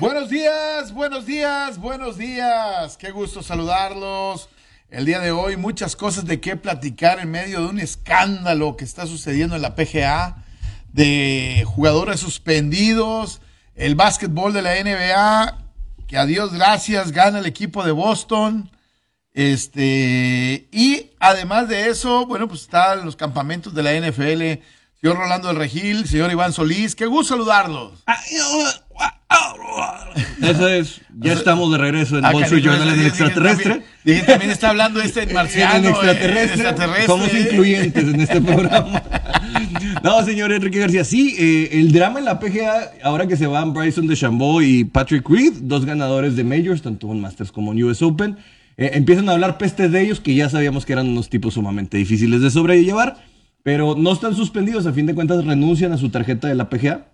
Buenos días, buenos días, buenos días. Qué gusto saludarlos. El día de hoy muchas cosas de qué platicar en medio de un escándalo que está sucediendo en la PGA, de jugadores suspendidos, el básquetbol de la NBA, que a Dios gracias gana el equipo de Boston. Este, y además de eso, bueno, pues están los campamentos de la NFL. Señor Rolando del Regil, señor Iván Solís, qué gusto saludarlos. Eso es, ya estamos de regreso en Ah, Wall Street canijo, Journal en el extraterrestre. Dije, también está hablando este en marciano. En extraterrestre. extraterrestre. Somos incluyentes en este programa. No, señor Enrique García, sí, eh, el drama en la PGA, ahora que se van Bryson DeChambeau y Patrick Reed, dos ganadores de Majors, tanto en Masters como en US Open, eh, empiezan a hablar pestes de ellos, que ya sabíamos que eran unos tipos sumamente difíciles de sobrellevar, pero no están suspendidos, a fin de cuentas renuncian a su tarjeta de la PGA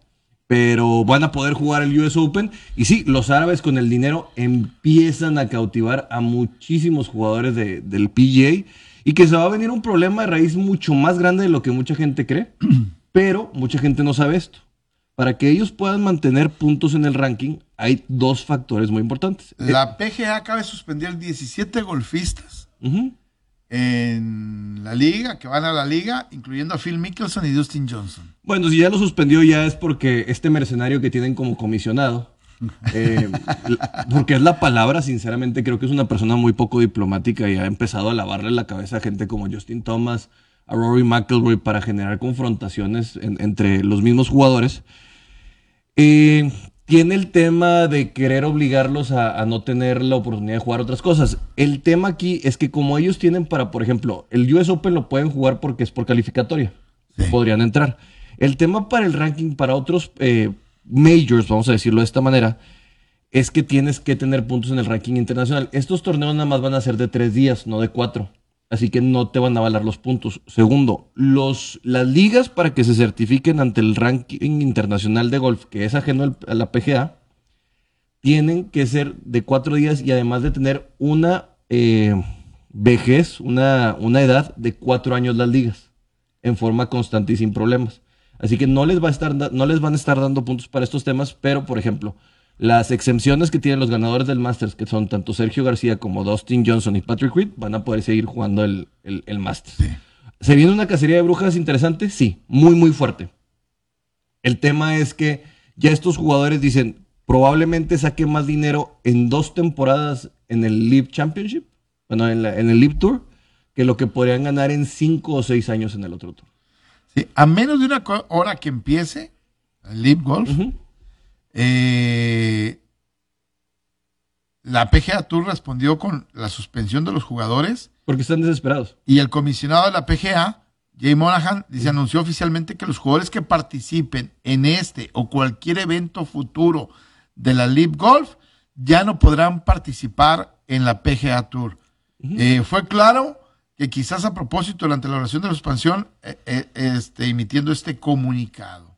pero van a poder jugar el US Open. Y sí, los árabes con el dinero empiezan a cautivar a muchísimos jugadores de- del PGA y que se va a venir un problema de raíz mucho más grande de lo que mucha gente cree, pero mucha gente no sabe esto. Para que ellos puedan mantener puntos en el ranking, hay dos factores muy importantes. La PGA acaba de suspender 17 golfistas Ujú. En la liga, que van a la liga, incluyendo a Phil Mickelson y Dustin Johnson. Bueno, si ya lo suspendió ya es porque este mercenario que tienen como comisionado, eh, porque es la palabra, sinceramente creo que es una persona muy poco diplomática y ha empezado a lavarle la cabeza a gente como Justin Thomas, a Rory McIlroy para generar confrontaciones en- entre los mismos jugadores. Eh, tiene el tema de querer obligarlos a, a no tener la oportunidad de jugar otras cosas. El tema aquí es que como ellos tienen para, por ejemplo, el US Open lo pueden jugar porque es por calificatoria. Sí. Podrían entrar. El tema para el ranking, para otros eh, majors, vamos a decirlo de esta manera, es que tienes que tener puntos en el ranking internacional. Estos torneos nada más van a ser de tres días, no de cuatro. Así que no te van a valer los puntos. Segundo, los, las ligas para que se certifiquen ante el ranking internacional de golf, que es ajeno a la PGA, tienen que ser de cuatro días y además de tener una eh, vejez, una, una edad de cuatro años las ligas, en forma constante y sin problemas. Así que no les, va a estar, no les van a estar dando puntos para estos temas, pero por ejemplo, las exenciones que tienen los ganadores del Masters, que son tanto Sergio García como Dustin Johnson y Patrick Reed, van a poder seguir jugando el, el, el Masters. ¿Se viene una cacería de brujas interesante? Sí, muy, muy fuerte. El tema es que ya estos jugadores dicen, probablemente saque más dinero en dos temporadas en el Live Championship, bueno, en, la- en el Live Tour, que lo que podrían ganar en cinco o seis años en el otro tour. Sí, a menos de una hora que empiece el Leap Golf. Eh, la PGA Tour respondió con la suspensión de los jugadores Porque están desesperados. y el comisionado de la PGA, Jay Monahan, dice, anunció oficialmente que los jugadores que participen en este o cualquier evento futuro de la Leap Golf ya no podrán participar en la PGA Tour. Eh, fue claro que quizás a propósito durante la oración de la expansión, eh, eh, este, emitiendo este comunicado.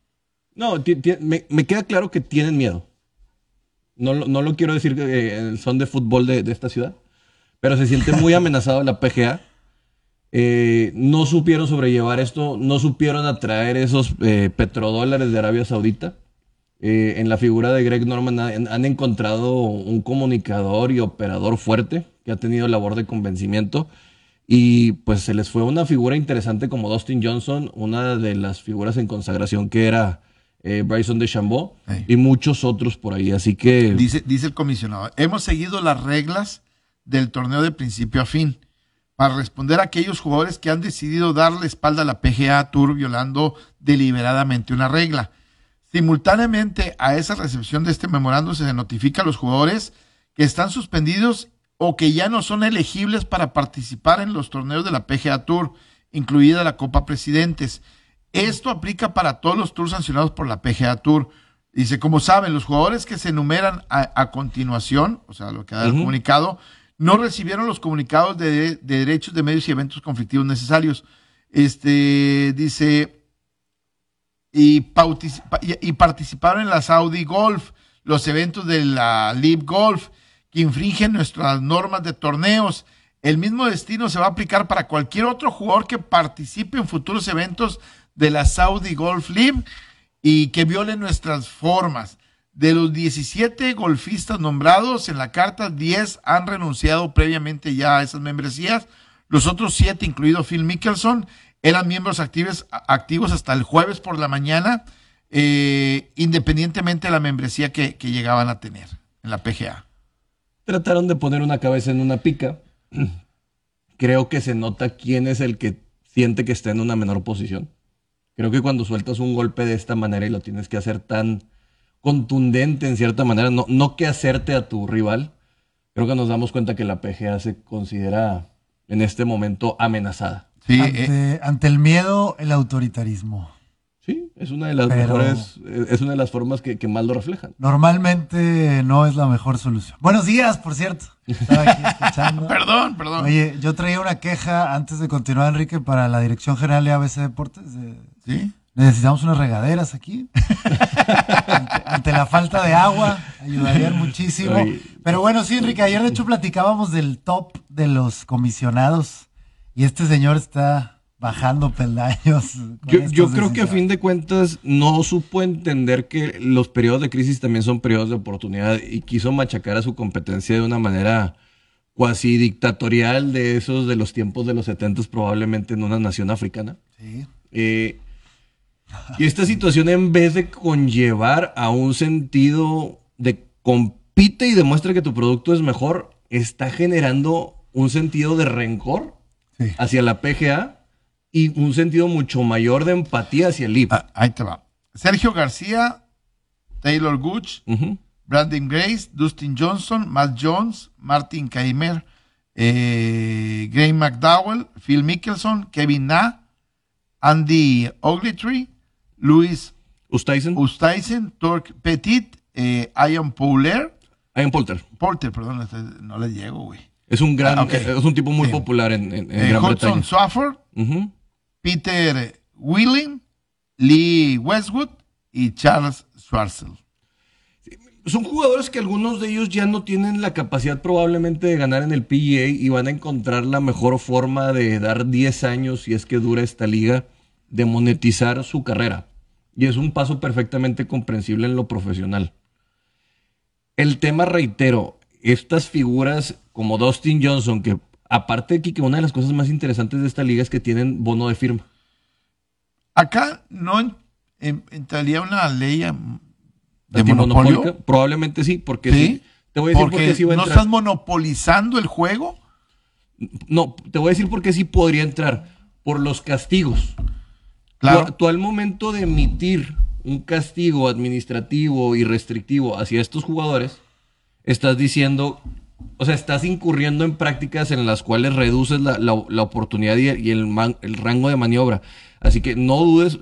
No, me, me queda claro que tienen miedo. No, lo- no lo quiero decir eh, son de fútbol de, de esta ciudad, pero se siente muy amenazado la PGA. Eh, no supieron sobrellevar esto, no supieron atraer esos eh, petrodólares de Arabia Saudita. Eh, en la figura de Greg Norman han, han encontrado un comunicador y operador fuerte que ha tenido labor de convencimiento y pues se les fue una figura interesante como Dustin Johnson, una de las figuras en consagración que era eh, Bryson DeChambeau Sí. y muchos otros por ahí. Así que Dice, dice el comisionado, hemos seguido las reglas del torneo de principio a fin para responder a aquellos jugadores que han decidido darle espalda a la PGA Tour violando deliberadamente una regla. Simultáneamente a esa recepción de este memorando se notifica a los jugadores que están suspendidos o que ya no son elegibles para participar en los torneos de la PGA Tour, incluida la Copa Presidentes. Esto aplica para todos los tours sancionados por la PGA Tour. Dice, como saben, los jugadores que se enumeran a, a continuación, o sea, lo que da el comunicado, no recibieron los comunicados de, de derechos de medios y eventos conflictivos necesarios. Este dice y, pautici- y- y participaron en la Saudi Golf, los eventos de la Live Golf que infringen nuestras normas de torneos. El mismo destino se va a aplicar para cualquier otro jugador que participe en futuros eventos de la Saudi Golf League y que viole nuestras formas. De los 17 golfistas nombrados en la carta, 10 han renunciado previamente ya a esas membresías. Los otros 7, incluido Phil Mickelson, eran miembros activos, activos hasta el jueves por la mañana, eh, independientemente de la membresía que, que llegaban a tener en la PGA. Trataron de poner una cabeza en una pica. Creo que se nota quién es el que siente que está en una menor posición. Creo que cuando sueltas un golpe de esta manera y lo tienes que hacer tan contundente en cierta manera, no, no que hacerte a tu rival, creo que nos damos cuenta que la PGA se considera en este momento amenazada. Sí, eh, ante, ante el miedo, el autoritarismo. Sí, es una de las Pero- mejores, es una de las formas que, que más lo reflejan. Normalmente no es la mejor solución. Buenos días, por cierto. Estaba aquí escuchando. perdón, perdón. Oye, yo traía una queja antes de continuar, Enrique, para la Dirección General de ABC Deportes. de- ¿Sí? Necesitamos unas regaderas aquí. ante, ante la falta de agua, ayudarían muchísimo. Oye. Pero bueno, sí, Enrique, ayer de hecho platicábamos del top de los comisionados y este señor está bajando peldaños. Yo, creo que a fin de cuentas no supo entender que los periodos de crisis también son periodos de oportunidad y quiso machacar a su competencia de una manera cuasi dictatorial de esos de los tiempos de los 70 probablemente en una nación africana. Sí. Eh, y esta situación en vez de conllevar a un sentido de compite y demuestra que tu producto es mejor, está generando un sentido de rencor Sí. hacia la PGA y un sentido mucho mayor de empatía hacia el IP. Ah, ahí te va. Sergio García, Taylor Gooch. Brandon Grace, Dustin Johnson, Matt Jones, Martin Keimer, eh, Graham McDowell, Phil Mickelson, Kevin Na, Andy Ogletree, Luis Ustaisen, Ustaisen, Torque Petit, eh, Ian Pouler, Ian Polter. Porter, perdón, este, no le llego, güey. Es un gran, Ah, es un tipo muy Sí. popular en, en- en Eh, Gran Hudson Bretaña. Swafford, Ujú. Peter Wheeling, Lee Westwood y Charles Schwartzel. Son jugadores que algunos de ellos ya no tienen la capacidad probablemente de ganar en el PGA y van a encontrar la mejor forma de dar 10 años, si es que dura esta liga, de monetizar su carrera. Y es un paso perfectamente comprensible en lo profesional. El tema, reitero, estas figuras como Dustin Johnson, que aparte de aquí, que una de las cosas más interesantes de esta liga es que tienen bono de firma. Acá no en- en- entraría una ley de monopolio. Probablemente sí, porque Sí, sí. Te voy a decir por porque sí va a no estás monopolizando el juego. No, te voy a decir por qué sí podría entrar. Por los castigos. Claro. Tú, tú al momento de emitir un castigo administrativo y restrictivo hacia estos jugadores, estás diciendo, o sea, estás incurriendo en prácticas en las cuales reduces la, la- la oportunidad y, y el, man- el rango de maniobra. Así que no dudes.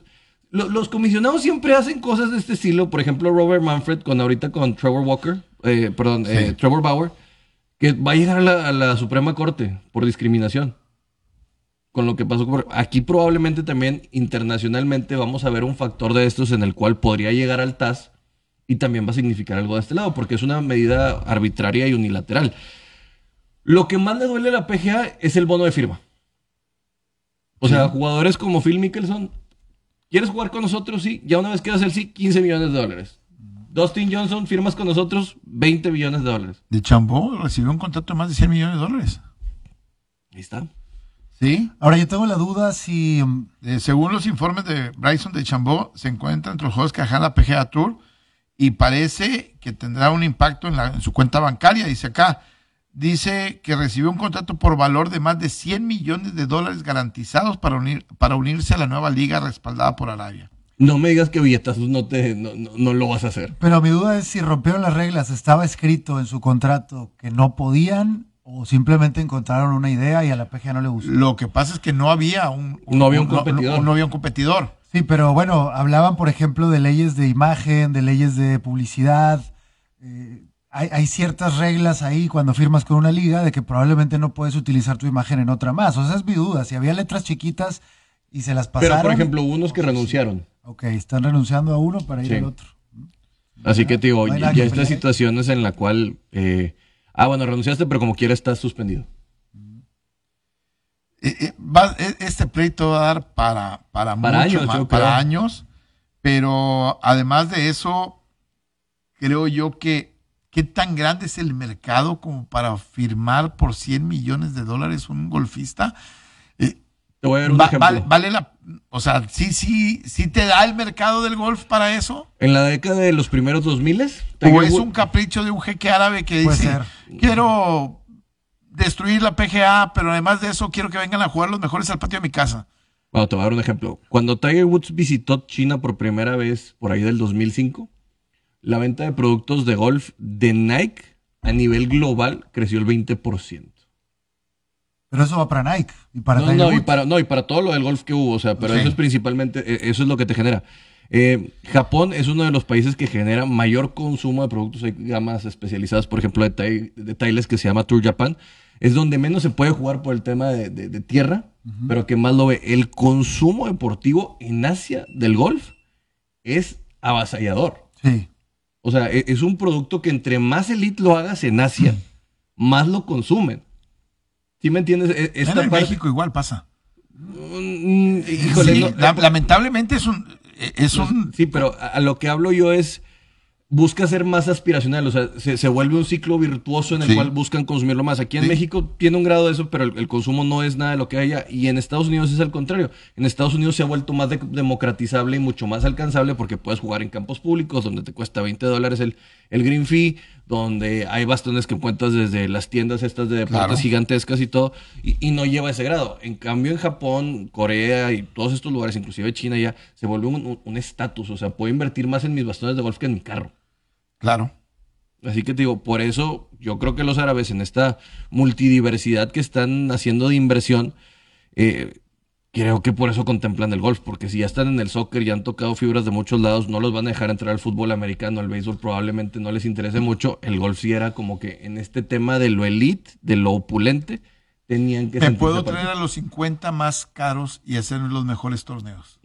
Lo- los comisionados siempre hacen cosas de este estilo. Por ejemplo, Robert Manfred, con ahorita con Trevor Walker, eh, perdón, eh, Trevor Bauer, que va a llegar a la, a la Suprema Corte por discriminación con lo que pasó. Aquí probablemente también internacionalmente vamos a ver un factor de estos en el cual podría llegar al TAS y también va a significar algo de este lado, porque es una medida arbitraria y unilateral. Lo que más le duele a la PGA es el bono de firma. O sea, jugadores como Phil Mickelson, ¿quieres jugar con nosotros? Sí. Ya una vez que das el sí, 15 millones de dólares. Dustin Johnson, firmas con nosotros, 20 millones de dólares. De Chambó recibió un contrato de más de 100 millones de dólares. Ahí está. ¿Sí? Ahora yo tengo la duda si mm, Eh, según los informes de Bryson de Chambó, se encuentra entre los juegos que dejan la PGA Tour y parece que tendrá un impacto en, la- en su cuenta bancaria. Dice acá, dice que recibió un contrato por valor de más de 100 millones de dólares garantizados para, unir, para unirse a la nueva liga respaldada por Arabia. No me digas que billetazos no, te, no, no- no lo vas a hacer. Pero mi duda es si rompieron las reglas, estaba escrito en su contrato que no podían o simplemente encontraron una idea y a la PGA no le gustó. Lo que pasa es que no había un, No había un competidor. No, había un competidor. Sí, pero bueno, hablaban, por ejemplo, de leyes de imagen, de leyes de publicidad. Eh, hay, hay ciertas reglas ahí cuando firmas con una liga de que probablemente no puedes utilizar tu imagen en otra más. O sea, es mi duda. Si había letras chiquitas y se las pasaron. Pero, por ejemplo, unos que renunciaron. Ok, están renunciando a uno para ir Sí. al otro. Así que te digo, No hay ya, ya estas situaciones en la cual, eh, ah, bueno, renunciaste, pero como quiera estás suspendido. Va- eh, este pleito va a dar para, para, Para mucho años, más, para años, pero además de eso, creo yo que qué tan grande es el mercado como para firmar por 100 millones de dólares un golfista. Te voy a dar un va- ejemplo. vale, vale la, o sea, sí, sí, sí te da el mercado del golf para eso. En la década de los primeros 2000 O es un capricho de un jeque árabe que Puede dice, ser. quiero destruir la PGA, pero además de eso quiero que vengan a jugar los mejores al patio de mi casa. Bueno, te voy a dar un ejemplo. Cuando Tiger Woods visitó China por primera vez, por ahí del 2005, la venta de productos de golf de Nike a nivel global creció el 20%. Pero eso va para Nike y para no, no, y para, no, y para todo lo del golf que hubo, o sea, pero Sí. eso es principalmente, eh, eso es lo que te genera. Eh, Japón es uno de los países que genera mayor consumo de productos, hay gamas especializadas, por ejemplo, de, tai- de Tiles que se llama Tour Japan, es donde menos se puede jugar por el tema de, de- de tierra, pero que más lo ve. El consumo deportivo en Asia del golf es avasallador. Sí. O sea, e- es un producto que entre más elite lo hagas en Asia, más lo consumen. ¿Sí me entiendes? E- Esta en parte- México igual pasa. Mm, híjole, Sí, no- la- lamentablemente es un es un Sí, pero a, a lo que hablo yo es, busca ser más aspiracional, o sea, se, se vuelve un ciclo virtuoso en el Sí. cual buscan consumirlo más. Aquí en Sí. México tiene un grado de eso, pero el, el consumo no es nada de lo que hay allá. Y en Estados Unidos es al contrario. En Estados Unidos se ha vuelto más de- democratizable y mucho más alcanzable porque puedes jugar en campos públicos donde te cuesta 20 dólares el, el green fee, donde hay bastones que encuentras desde las tiendas estas de deportes Claro. gigantescas y todo, y, y no lleva ese grado. En cambio, en Japón, Corea y todos estos lugares, inclusive China ya, se vuelve un- un un estatus. O sea, puedo invertir más en mis bastones de golf que en mi carro. claro. Así que te digo, por eso yo creo que los árabes en esta multidiversidad que están haciendo de inversión, eh, creo que por eso contemplan el golf, porque si ya están en el soccer, ya han tocado fibras de muchos lados, no los van a dejar entrar al fútbol americano, al béisbol probablemente no les interese mucho, el golf sí era como que en este tema de lo elite, de lo opulente, tenían que Me sentirse puedo parte. traer a los 50 más caros y hacer los mejores torneos.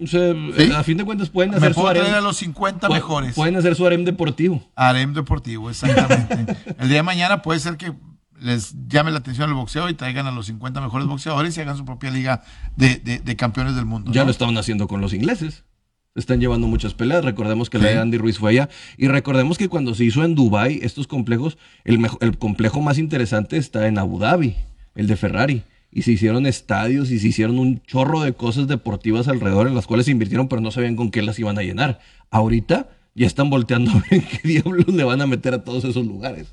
O sea, ¿Sí? a fin de cuentas pueden Me hacer su puedo traer a harem, los 50 pu- mejores. pueden hacer su harem deportivo. Harem deportivo, exactamente. El día de mañana puede ser que les llame la atención el boxeo y traigan a los 50 mejores boxeadores y hagan su propia liga de, de- de campeones del mundo. Ya ¿no? lo estaban haciendo con los ingleses. Están llevando muchas peleas. Recordemos que la de Andy Ruiz fue allá. Y recordemos que cuando se hizo en Dubai estos complejos, el, el complejo más interesante está en Abu Dhabi, el de Ferrari. Y se hicieron estadios y se hicieron un chorro de cosas deportivas alrededor en las cuales se invirtieron, pero no sabían con qué las iban a llenar. Ahorita ya están volteando a ver qué diablos le van a meter a todos esos lugares.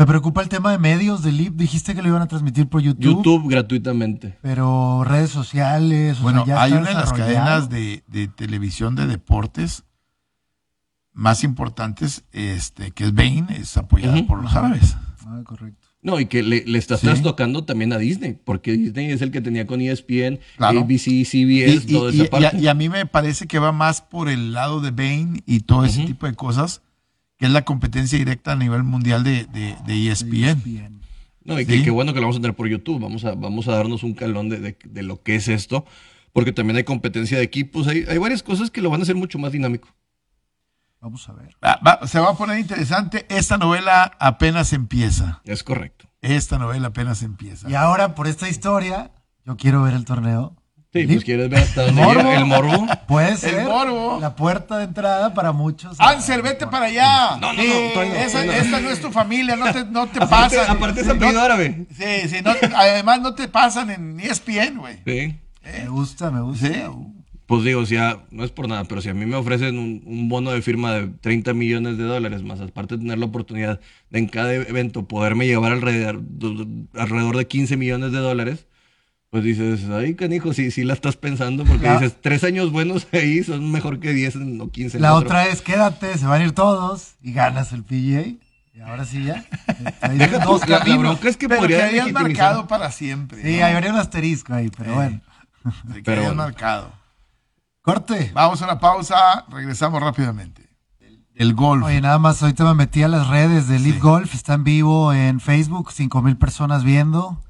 Me preocupa el tema de medios del LIB. Dijiste que lo iban a transmitir por YouTube. YouTube gratuitamente. Pero redes sociales. o Bueno, sea, ya hay una de las cadenas de, de televisión de deportes más importantes, este, que es Bain, es apoyada por los árabes. Ah, correcto. No, y que le, le estás Sí. trastocando también a Disney, porque Disney es el que tenía con ESPN, Claro. ABC, CBS, Y, toda y- esa y- parte. y a, y a mí me parece que va más por el lado de Bain y todo ese tipo de cosas, que es la competencia directa a nivel mundial de, de, de E ESPN. Bien. No, y Sí. que qué bueno que lo vamos a tener por YouTube. Vamos a, vamos a darnos un calón de, de- de lo que es esto, porque también hay competencia de equipos. Hay, hay varias cosas que lo van a hacer mucho más dinámico. Vamos a ver. Va- va- se va a poner interesante. Esta novela apenas empieza. Es correcto. Esta novela apenas empieza. Y ahora, por esta historia, yo quiero ver el torneo. Sí, pues quieres ver hasta dónde Morbo. llega el morbo. Puede ser morbo. la puerta de entrada para muchos. Ansel, vete para allá. No, no, Sí, no, todavía no, esa, todavía no. esta no es tu familia, no te, no te Aparte, pasan. aparte es apellido no- árabe. Sí, sí, no- además no te pasan en ESPN, güey. Sí. Me gusta, me gusta. Sí. Pues digo, si a- no es por nada, pero si a mí me ofrecen un, un bono de firma de 30 millones de dólares, más aparte de tener la oportunidad de en cada evento poderme llevar alrededor, alrededor de 15 millones de dólares, pues dices, ay, canijo, sí, sí la estás pensando, porque La- dices, tres años buenos ahí son mejor que 10 en- o 15 en La otro. otra es quédate, se van a ir todos y ganas el PGA. Y ahora sí ya. Deja dos la- la bronca es que Pero podría marcado para siempre. Sí, ¿no? habría un asterisco ahí, pero bueno. Pero bueno. marcado. Corte. Vamos a una pausa, regresamos rápidamente. El golf. Oye, nada más, ahorita me metí a las redes de Live Sí. Golf, está en vivo en Facebook, cinco mil personas viendo.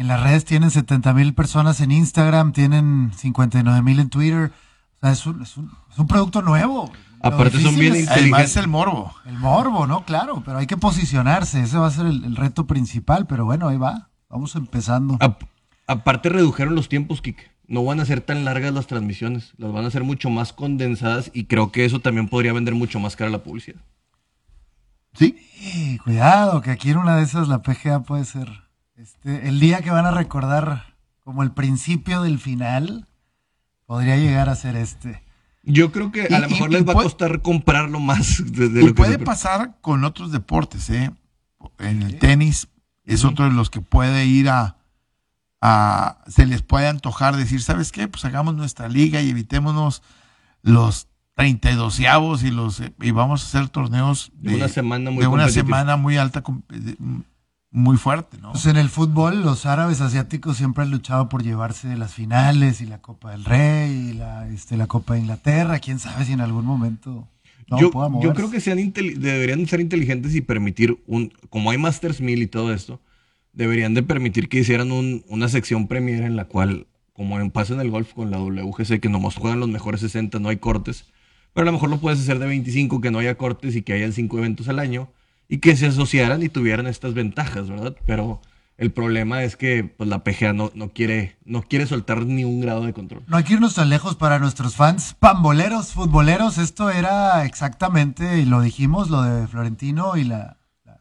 En las redes tienen 70 mil personas en Instagram, tienen 59 mil en Twitter. O sea, es un, es un, es un producto nuevo. Aparte son bien es inteligentes. Además es el morbo. El morbo, ¿no? Claro, pero hay que posicionarse. Ese va a ser el, el reto principal. Pero bueno, ahí va. Vamos empezando. Ap- aparte redujeron los tiempos, Kike. No van a ser tan largas las transmisiones. Las van a hacer mucho más condensadas y creo que eso también podría vender mucho más cara la publicidad. ¿Sí? Sí, cuidado, que aquí en una de esas la PGA puede ser este, el día que van a recordar como el principio del final. Podría llegar a ser este. Yo creo que a Y- lo mejor y les va a costar comprarlo más de, de Y lo que puede se- pasar con otros deportes, ¿eh? En el tenis es otro de los que puede ir a, a- se les puede antojar decir, ¿sabes qué? Pues hagamos nuestra liga y evitémonos los 32 avos y los y vamos a hacer torneos De una semana muy de una semana muy alta muy fuerte, ¿no? Pues en el fútbol, los árabes asiáticos siempre han luchado por llevarse las finales y la Copa del Rey y la, este, la Copa de Inglaterra. Quién sabe si en algún momento no yo, pueda yo creo que sean deberían ser inteligentes y permitir un, como hay Masters 1000 y todo esto, deberían de permitir que hicieran un- una sección premier en la cual, como en pasa en el golf con la WGC, que nomás juegan los mejores 60, no hay cortes, pero a lo mejor lo puedes hacer de 25, que no haya cortes y que hayan 5 eventos al año y que se asociaran y tuvieran estas ventajas, ¿verdad? Pero el problema es que pues, la PGA no, no, quiere, no quiere soltar ni un grado de control. No hay que irnos tan lejos para nuestros fans pamboleros, futboleros. Esto era exactamente, y lo dijimos, lo de Florentino y la,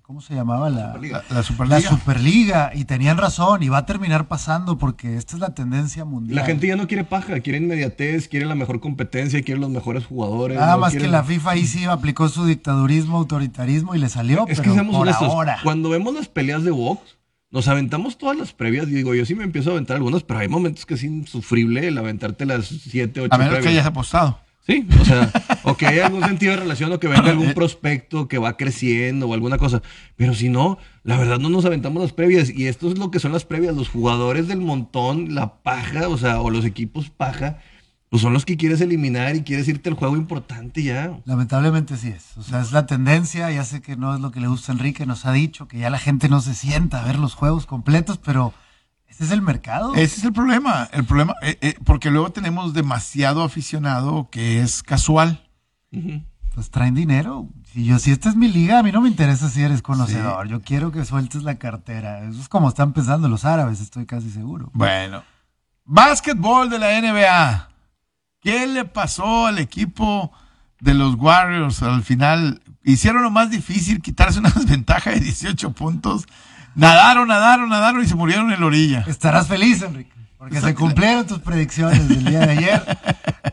¿cómo se llamaba? La, Superliga. La, la la Superliga. Y tenían razón, y va a terminar pasando porque esta es la tendencia mundial. La gente ya no quiere paja, quiere inmediatez, quiere la mejor competencia, quiere los mejores jugadores. Nada no más quiere- que la FIFA ahí sí aplicó su dictadurismo, autoritarismo y le salió, Es que pero por honestos, ahora. cuando vemos las peleas de box, nos aventamos todas las previas. Digo, yo sí me empiezo a aventar algunas, pero hay momentos que es insufrible el aventarte las 7, 8 A menos que previas. hayas apostado. Sí, o sea, o que haya algún sentido de relación o que venga algún prospecto que va creciendo o alguna cosa. Pero si no, la verdad no nos aventamos las previas. Y esto es lo que son las previas. Los jugadores del montón, la paja, o sea, o los equipos paja, pues son los que quieres eliminar y quieres irte al juego importante ya. Lamentablemente sí es. O sea, es la tendencia. Ya sé que no es lo que le gusta a Enrique. Nos ha dicho que ya la gente no se sienta a ver los juegos completos, pero ese es el mercado. Ese es el problema. El problema, eh, eh, porque luego tenemos demasiado aficionado que es casual. Pues traen dinero. Si yo, si esta es mi liga, a mí no me interesa si eres conocedor. Yo quiero que sueltes la cartera. Eso es como están pensando los árabes, estoy casi seguro. Bueno. Básquetbol de la NBA. ¿Qué le pasó al equipo de los Warriors al final? Hicieron lo más difícil, quitarse una desventaja de 18 puntos. Nadaron, nadaron, nadaron y se murieron en la orilla. Estarás feliz, Enrique, porque se cumplieron tus predicciones del día de ayer.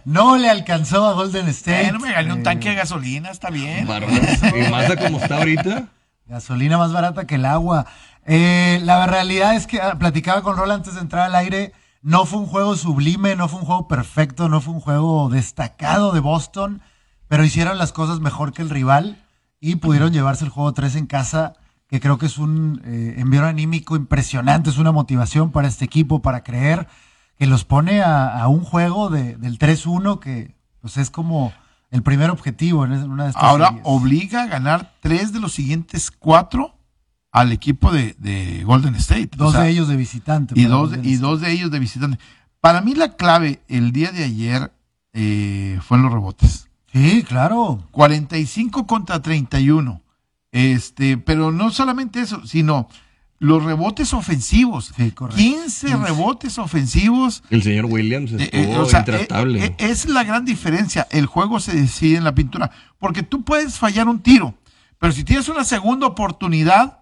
No le alcanzó a Golden State. Eh, no me gané un Eh, tanque de gasolina, está bien. Y más a como está ahorita. Gasolina más barata que el agua. Eh, la realidad es que ah, platicaba con Rol antes de entrar al aire. No fue un juego sublime, no fue un juego perfecto, no fue un juego destacado de Boston, pero hicieron las cosas mejor que el rival y pudieron llevarse el juego 3 en casa, que creo que es un eh, envío anímico impresionante, es una motivación para este equipo, para creer que los pone a, a un juego de- del 3-1 que pues es como el primer objetivo en una de estas Ahora series. obliga a ganar tres de los siguientes cuatro al equipo de, de Golden State. O Dos sea, de ellos de visitante. y dos, Golden y State. dos de ellos de visitante. Para mí la clave el día de ayer eh, fue en los rebotes. Sí, claro. 45 contra 31. Este, pero no solamente eso, sino los rebotes ofensivos. Sí, correcto. 15 rebotes ofensivos. El señor Williams Eh, estuvo eh, o sea, intratable. eh, es la gran diferencia. El juego se decide en la pintura. Porque tú puedes fallar un tiro, pero si tienes una segunda oportunidad,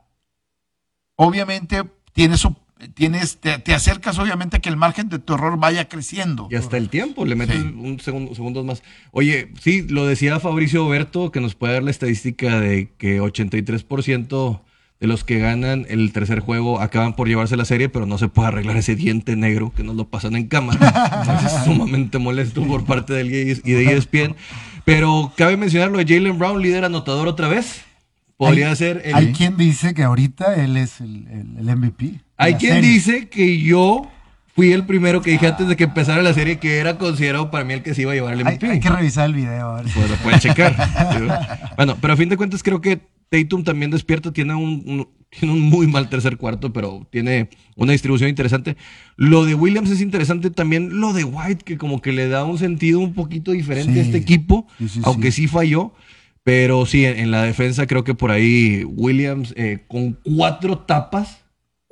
obviamente tienes, op- tienes te, te acercas obviamente a que el margen de tu error vaya creciendo. Y hasta el tiempo, le metes Sí. un segundo, segundos más. Oye, sí, lo decía Fabricio Oberto, que nos puede dar la estadística de que 83% de los que ganan el tercer juego acaban por llevarse la serie, pero no se puede arreglar ese diente negro que nos lo pasan en cámara. Es sumamente molesto por parte del y de ESPN. Pero cabe mencionarlo de Jalen Brown, líder anotador otra vez. Podría ser el... Hay quien dice que ahorita él es el, el- el MVP. Hay quien serie. dice que yo fui el primero que dije antes de que empezara la serie que era considerado para mí el que se iba a llevar el Hay, MVP. hay que revisar el video. a. Pues lo pueden checar. bueno, pero a fin de cuentas creo que Tatum también despierta, tiene un, un- tiene un muy mal tercer cuarto, pero tiene una distribución interesante. Lo de Williams es interesante también, lo de White, que como que le da un sentido un poquito diferente a Sí. este equipo, Sí, sí, aunque sí. sí falló. Pero sí, en, en la defensa creo que por ahí Williams eh, con cuatro tapas,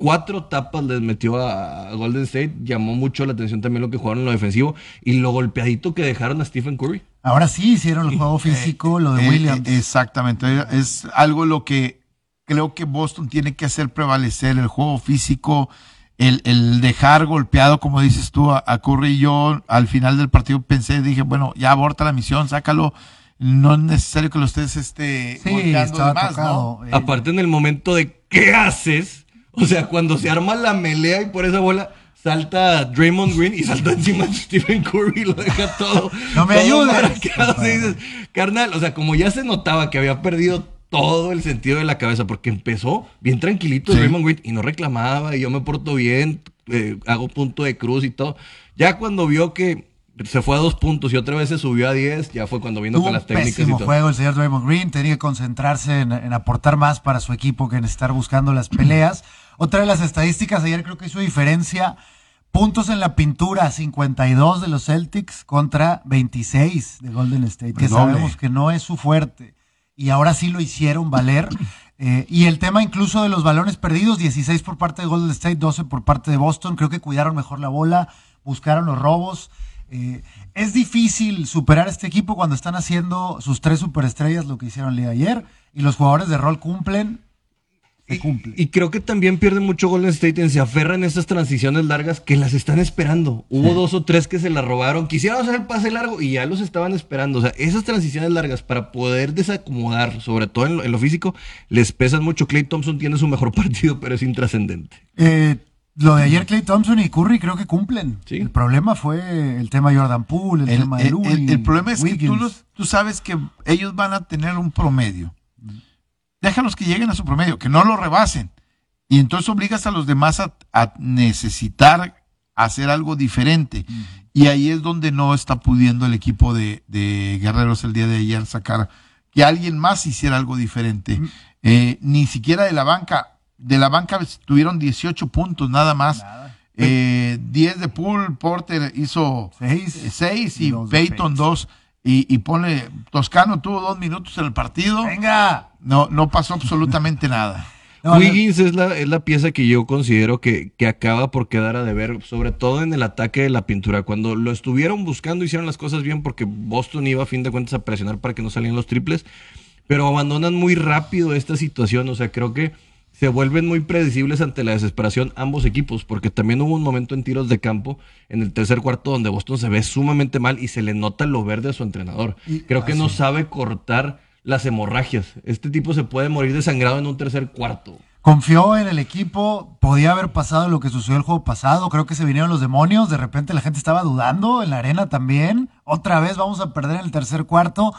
cuatro tapas les metió a, a Golden State, llamó mucho la atención también lo que jugaron en lo defensivo y lo golpeadito que dejaron a Stephen Curry. Ahora sí hicieron el juego físico, lo de Eh, Williams. eh, exactamente. Es algo lo que creo que Boston tiene que hacer prevalecer el juego físico, el, el dejar golpeado, como dices tú, a, a Curry. Yo al final del partido pensé, dije, bueno, ya aborta la misión, sácalo. No es necesario que lo estés este, sí, más, ¿no? Eh, Aparte en el momento de ¿qué haces? O sea, cuando se arma la melea y por esa bola salta Draymond Green y salta encima de Stephen Curry y lo deja todo. No me todo ayudes, dices, carnal, o sea, como ya se notaba que había perdido todo el sentido de la cabeza porque empezó bien tranquilito Sí. Draymond Green y no reclamaba y yo me porto bien, eh, hago punto de cruz y todo. Ya cuando vio que se fue a dos puntos y otra vez se subió a 10, ya fue cuando vino con las técnicas y pésimo todo. juego el señor Draymond Green. Tenía que concentrarse en, en aportar más para su equipo que en estar buscando las peleas. Otra de las estadísticas, ayer creo que hizo diferencia. Puntos en la pintura, 52 de los Celtics contra 26 de Golden State, que doble. sabemos que no es su fuerte. Y ahora sí lo hicieron valer. Eh, y el tema incluso de los balones perdidos, 16 por parte de Golden State, 12 por parte de Boston. Creo que cuidaron mejor la bola, buscaron los robos. Eh, es difícil superar este equipo cuando están haciendo sus tres superestrellas lo que hicieron el día de ayer y los jugadores de rol cumplen. Se cumple. Y creo que también pierde mucho Golden State en se aferran a estas transiciones largas que las están esperando. Hubo dos o tres que se las robaron, quisieron hacer el pase largo y ya los estaban esperando. O sea, esas transiciones largas para poder desacomodar, sobre todo en lo, en lo físico, les pesan mucho. Clay Thompson tiene su mejor partido, pero es intrascendente. Eh, lo de ayer Clay Thompson y Curry creo que cumplen. Sí. El problema fue el tema Jordan Poole, el, El, tema de el- Looney, el- el problema es que tú, los- tú sabes que ellos van a tener un promedio. Déjalos que lleguen a su promedio, que no lo rebasen. Y entonces obligas a los demás a, a necesitar hacer algo diferente. Y ahí es donde no está pudiendo el equipo de, de Guerreros el día de ayer sacar que alguien más hiciera algo diferente. Eh, ni siquiera de la banca. De la banca tuvieron 18 puntos nada más. Nada. Eh, 10 de Pool, Porter hizo Seis. 6 y Peyton. 2. Y, y pone, Toscano tuvo dos minutos en el partido. Venga. No, no pasó absolutamente nada. No, no, Wiggins es la, es la pieza que yo considero que, que acaba por quedar a deber, sobre todo en el ataque de la pintura. Cuando lo estuvieron buscando, hicieron las cosas bien porque Boston iba a fin de cuentas a presionar para que no salieran los triples, pero abandonan muy rápido esta situación. O sea, creo que se vuelven muy predecibles ante la desesperación ambos equipos, porque también hubo un momento en tiros de campo en el tercer cuarto donde Boston se ve sumamente mal y se le nota lo verde a su entrenador. Y- Creo que ah, no sí. sabe cortar las hemorragias. Este tipo se puede morir desangrado en un tercer cuarto. Confió en el equipo, podía haber pasado lo que sucedió el juego pasado, creo que se vinieron los demonios, de repente la gente estaba dudando en la arena también, otra vez vamos a perder en el tercer cuarto,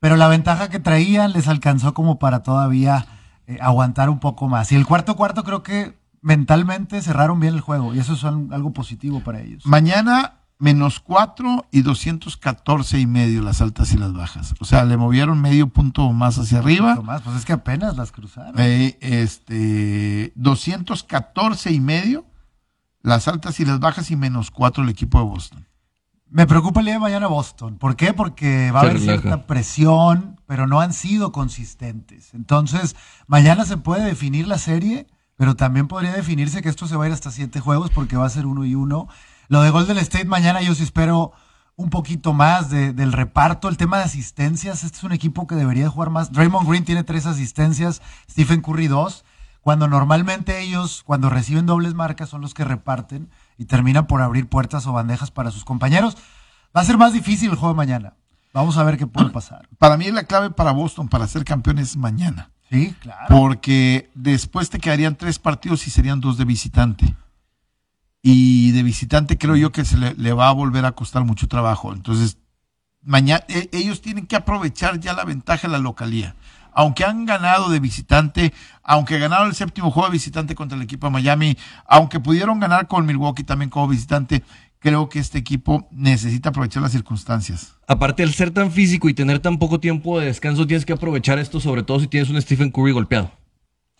pero la ventaja que traían les alcanzó como para todavía eh, aguantar un poco más. Y el cuarto cuarto creo que mentalmente cerraron bien el juego y eso es al- algo positivo para ellos. Mañana menos 4 y 214 y medio las altas y las bajas. O sea, le movieron medio punto más hacia arriba. Tomás, pues es que apenas las cruzaron. Eh, este, 214 y medio las altas y las bajas y menos 4 el equipo de Boston. Me preocupa el día de mañana Boston. ¿Por qué? Porque va a haber cierta presión, pero no han sido consistentes. Entonces, mañana se puede definir la serie, pero también podría definirse que esto se va a ir hasta siete juegos porque va a ser uno y uno. Lo de Golden State mañana yo sí espero un poquito más de- del reparto. El tema de asistencias, este es un equipo que debería jugar más. Draymond Green tiene tres asistencias, Stephen Curry dos. Cuando normalmente ellos, cuando reciben dobles marcas, son los que reparten y terminan por abrir puertas o bandejas para sus compañeros. Va a ser más difícil el juego de mañana. Vamos a ver qué puede pasar. Para mí la clave para Boston para ser campeones es mañana. Sí, claro. Porque después te quedarían tres partidos y serían dos de visitante. Y de visitante creo yo que se le, le va a volver a costar mucho trabajo. Entonces, mañana ellos tienen que aprovechar ya la ventaja de la localía. Aunque han ganado de visitante, aunque ganaron el séptimo juego de visitante contra el equipo de Miami, aunque pudieron ganar con Milwaukee también como visitante, creo que este equipo necesita aprovechar las circunstancias. Aparte, al ser tan físico y tener tan poco tiempo de descanso, tienes que aprovechar esto, sobre todo si tienes un Stephen Curry golpeado.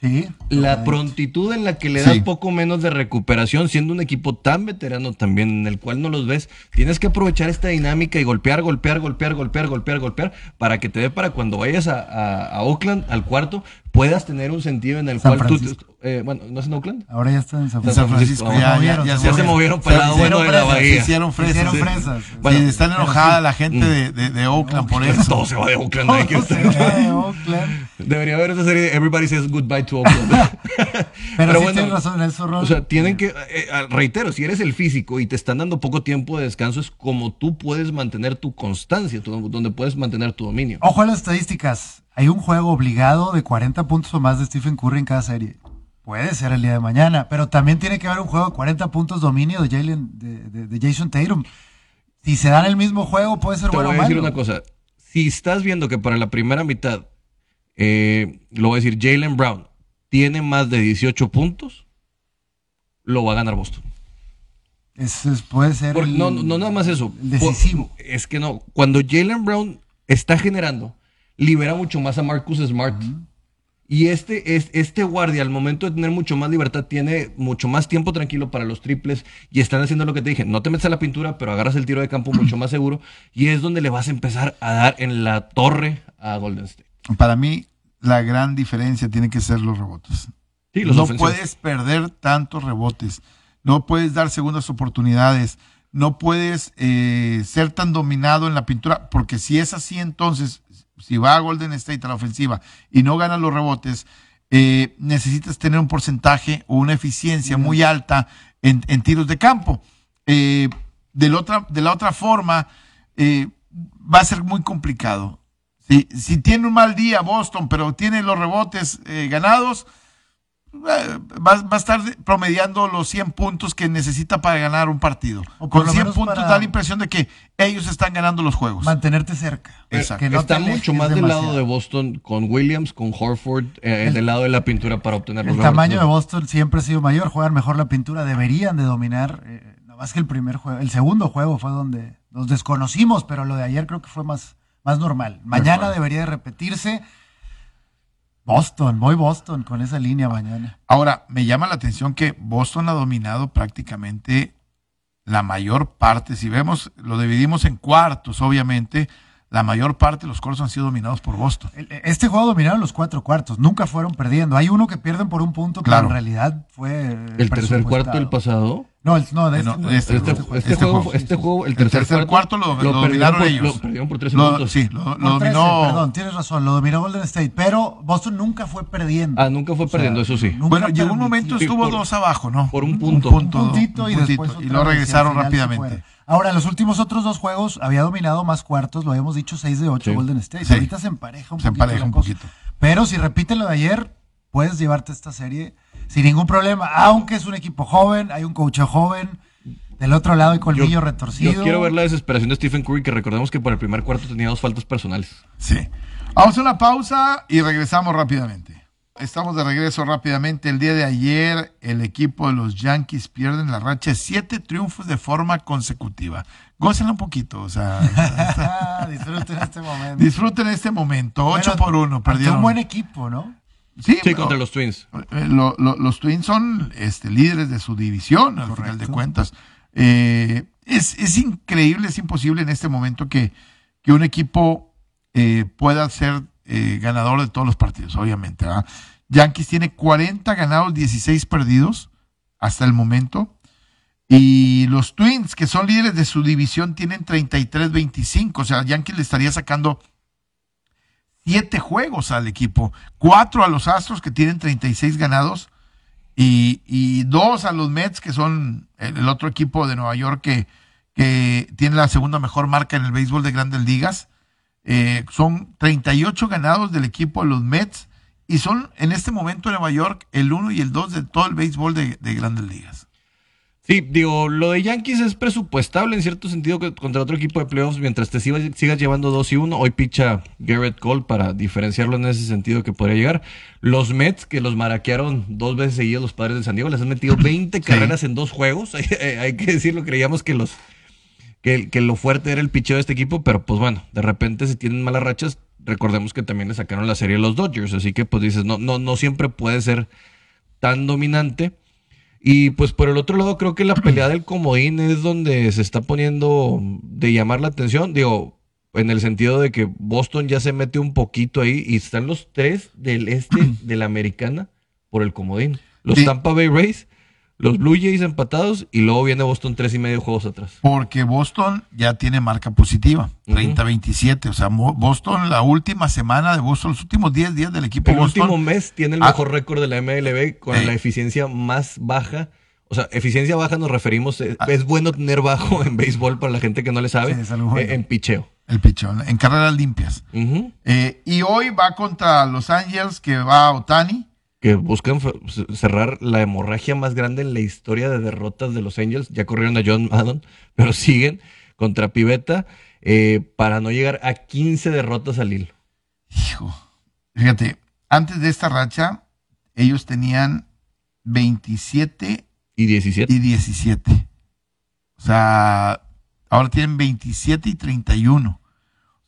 Sí. La prontitud en la que le Sí. das poco menos de recuperación, siendo un equipo tan veterano también, en el cual no los ves, tienes que aprovechar esta dinámica y golpear, golpear, golpear, golpear, golpear, golpear, para que te dé para cuando vayas a, a- a Oakland, al cuarto, puedas tener un sentido en el San cual tú, eh, bueno, ¿no es en Oakland? Ahora ya están en San Francisco. Ya, ya, movieron, ya, se Ya se movieron para el lado bueno de la Se bahía. hicieron fresas. Hicieron sí. fresas. Bueno, Sí, están pero enojada sí. la gente de, de, de Oakland por eso. Todo se va de Oakland. que Todo se estar- va de Oakland. Debería haber esa serie de Everybody Says Goodbye to Oakland. Pero, sí tienes razón, eso, Rol. O sea, tienen que, eh, eh, reitero, si eres el físico y te están dando poco tiempo de descanso, es como tú puedes mantener tu constancia, tu- donde puedes mantener tu dominio. Ojo a las estadísticas. Hay un juego obligado de 40 puntos o más de Stephen Curry en cada serie. Puede ser el día de mañana, pero también tiene que haber un juego de 40 puntos dominio de, Jalen, de, de- de Jason Tatum. Si se dan el mismo juego, puede ser Te bueno voy a decir malo. una cosa. Si estás viendo que para la primera mitad, eh, lo voy a decir, Jalen Brown tiene más de 18 puntos, lo va a ganar Boston. Es- es- puede ser. El- no, no, no nada más eso. el decisivo. Por- Es que no. Cuando Jalen Brown está generando, libera mucho más a Marcus Smart. Y este, es, este guardia, al momento de tener mucho más libertad, tiene mucho más tiempo tranquilo para los triples y están haciendo lo que te dije. No te metes a la pintura, pero agarras el tiro de campo mucho más seguro y es donde le vas a empezar a dar en la torre a Golden State. Para mí, la gran diferencia tiene que ser los rebotes. Sí, los no ofensivos. puedes perder tantos rebotes, no puedes dar segundas oportunidades, no puedes eh, ser tan dominado en la pintura, porque si es así, entonces, si va a Golden State a la ofensiva y no gana los rebotes, eh, necesitas tener un porcentaje o una eficiencia muy alta en, en tiros de campo. Eh, de, la otra, de la otra forma, eh, va a ser muy complicado. Si, si tiene un mal día Boston, pero tiene los rebotes ganados, va, va a estar promediando los 100 puntos que necesita para ganar un partido. Con lo 100 menos puntos para- da la impresión de que ellos están ganando los juegos. Mantenerte cerca. Exacto. Que no Está mucho más del lado de Boston con Williams, con Horford, eh, El- del lado de la pintura para obtener los El tamaño de Boston siempre ha sido mayor, juegan mejor la pintura, deberían de dominar. Eh, nada más que el primer juego, el segundo juego fue donde nos desconocimos, pero lo de ayer creo que fue más, más normal. Mañana debería de repetirse. Boston, voy Boston con esa línea mañana. Ahora, me llama la atención que Boston ha dominado prácticamente la mayor parte. Si vemos, lo dividimos en cuartos, obviamente. La mayor parte de los cuartos han sido dominados por Boston. El- Este juego dominaron los cuatro cuartos, nunca fueron perdiendo. Hay uno que pierden por un punto, pero Claro. en realidad fue. El tercer cuarto del pasado. No, el- no, de Eh, este, no, este Este, juego. este Este juego, juego. este juego, el El tercer, tercer cuarto lo- dominaron por- ellos. Lo perdieron por 13 Lo- puntos. sí, lo, lo Por 13, dominó. perdón, tienes razón, lo dominó Golden State, pero Boston nunca fue perdiendo. Ah, nunca fue O sea, perdiendo, eso sí. Bueno, llegó un momento, estuvo por- dos abajo, ¿no? por un punto. un puntito y un después puntito, otra y lo regresaron se rápidamente. Ahora, los últimos otros dos juegos había dominado más cuartos, lo habíamos dicho 6 de 8 Sí. Golden State. Sí. Ahorita se empareja un Se poquito. empareja la un cosa. poquito. Pero si repiten lo de ayer, puedes llevarte esta serie sin ningún problema, aunque es un equipo joven, hay un coach joven, del otro lado hay colmillo Yo- retorcido. Yo quiero ver la desesperación de Stephen Curry, que recordemos que por el primer cuarto tenía dos faltas personales. Sí. Vamos a una pausa y regresamos rápidamente. Estamos de regreso rápidamente. El día de ayer, el equipo de los Yankees pierden la racha de siete triunfos de forma consecutiva. Gócenla un poquito, o sea, Disfruten este momento. disfruten este momento. Ocho Bueno, por uno, perdieron. un buen equipo, ¿no? Sí, contra los Twins. Eh, lo- lo- los Twins son este, líderes de su división, al final de cuentas. Eh, es, es increíble, es imposible en este momento que, que un equipo eh, pueda ser eh, ganador de todos los partidos, obviamente. ¿verdad? Yankees tiene 40 ganados, 16 perdidos hasta el momento. Y los Twins, que son líderes de su división, tienen 33-25. O sea, Yankees le estaría sacando siete juegos al equipo, cuatro a los Astros que tienen 36 ganados y, dos a los Mets que son el, otro equipo de Nueva York que, que tiene la segunda mejor marca en el béisbol de grandes ligas. Eh, son 38 ganados del equipo de los Mets y son en este momento en Nueva York el 1 y el 2 de todo el béisbol de grandes ligas. Sí, digo, lo de Yankees es presupuestable en cierto sentido que contra otro equipo de playoffs mientras te sigas, sigas llevando 2 y 1. Hoy picha Garrett Cole para diferenciarlo en ese sentido que podría llegar. Los Mets, que los maraquearon dos veces seguidos los padres de San Diego, les han metido 20 carreras en dos juegos. Hay, hay que decirlo, creíamos que los que, que lo fuerte era el picheo de este equipo, pero pues bueno, de repente si tienen malas rachas, recordemos que también le sacaron la serie a los Dodgers, así que pues dices, no, no, no siempre puede ser tan dominante. Y pues por el otro lado creo que la pelea del comodín es donde se está poniendo de llamar la atención, digo, en el sentido de que Boston ya se mete un poquito ahí y están los tres del este de la americana por el comodín. Los Sí. Tampa Bay Rays, los Blue Jays empatados y luego viene Boston tres y medio juegos atrás. Porque Boston ya tiene marca positiva, Ujú. 30-27. O sea, Boston, la última semana de Boston, los últimos 10 días del equipo El Boston. último mes tiene el Ah. mejor récord de la MLB con Eh. la eficiencia más baja. O sea, eficiencia baja nos referimos, Ah. es bueno tener bajo en béisbol para la gente que no le sabe, Sí, eh, en picheo. El pichón, en carreras limpias. Eh, y hoy va contra Los Ángeles, que va Otani. Que buscan cerrar la hemorragia más grande en la historia de derrotas de los Angels. Ya corrieron a John Madden, pero siguen contra Pivetta eh, para no llegar a 15 derrotas al hilo. Hijo, fíjate, antes de esta racha, ellos tenían 27 Y 17. y 17. O sea, ahora tienen 27 y 31.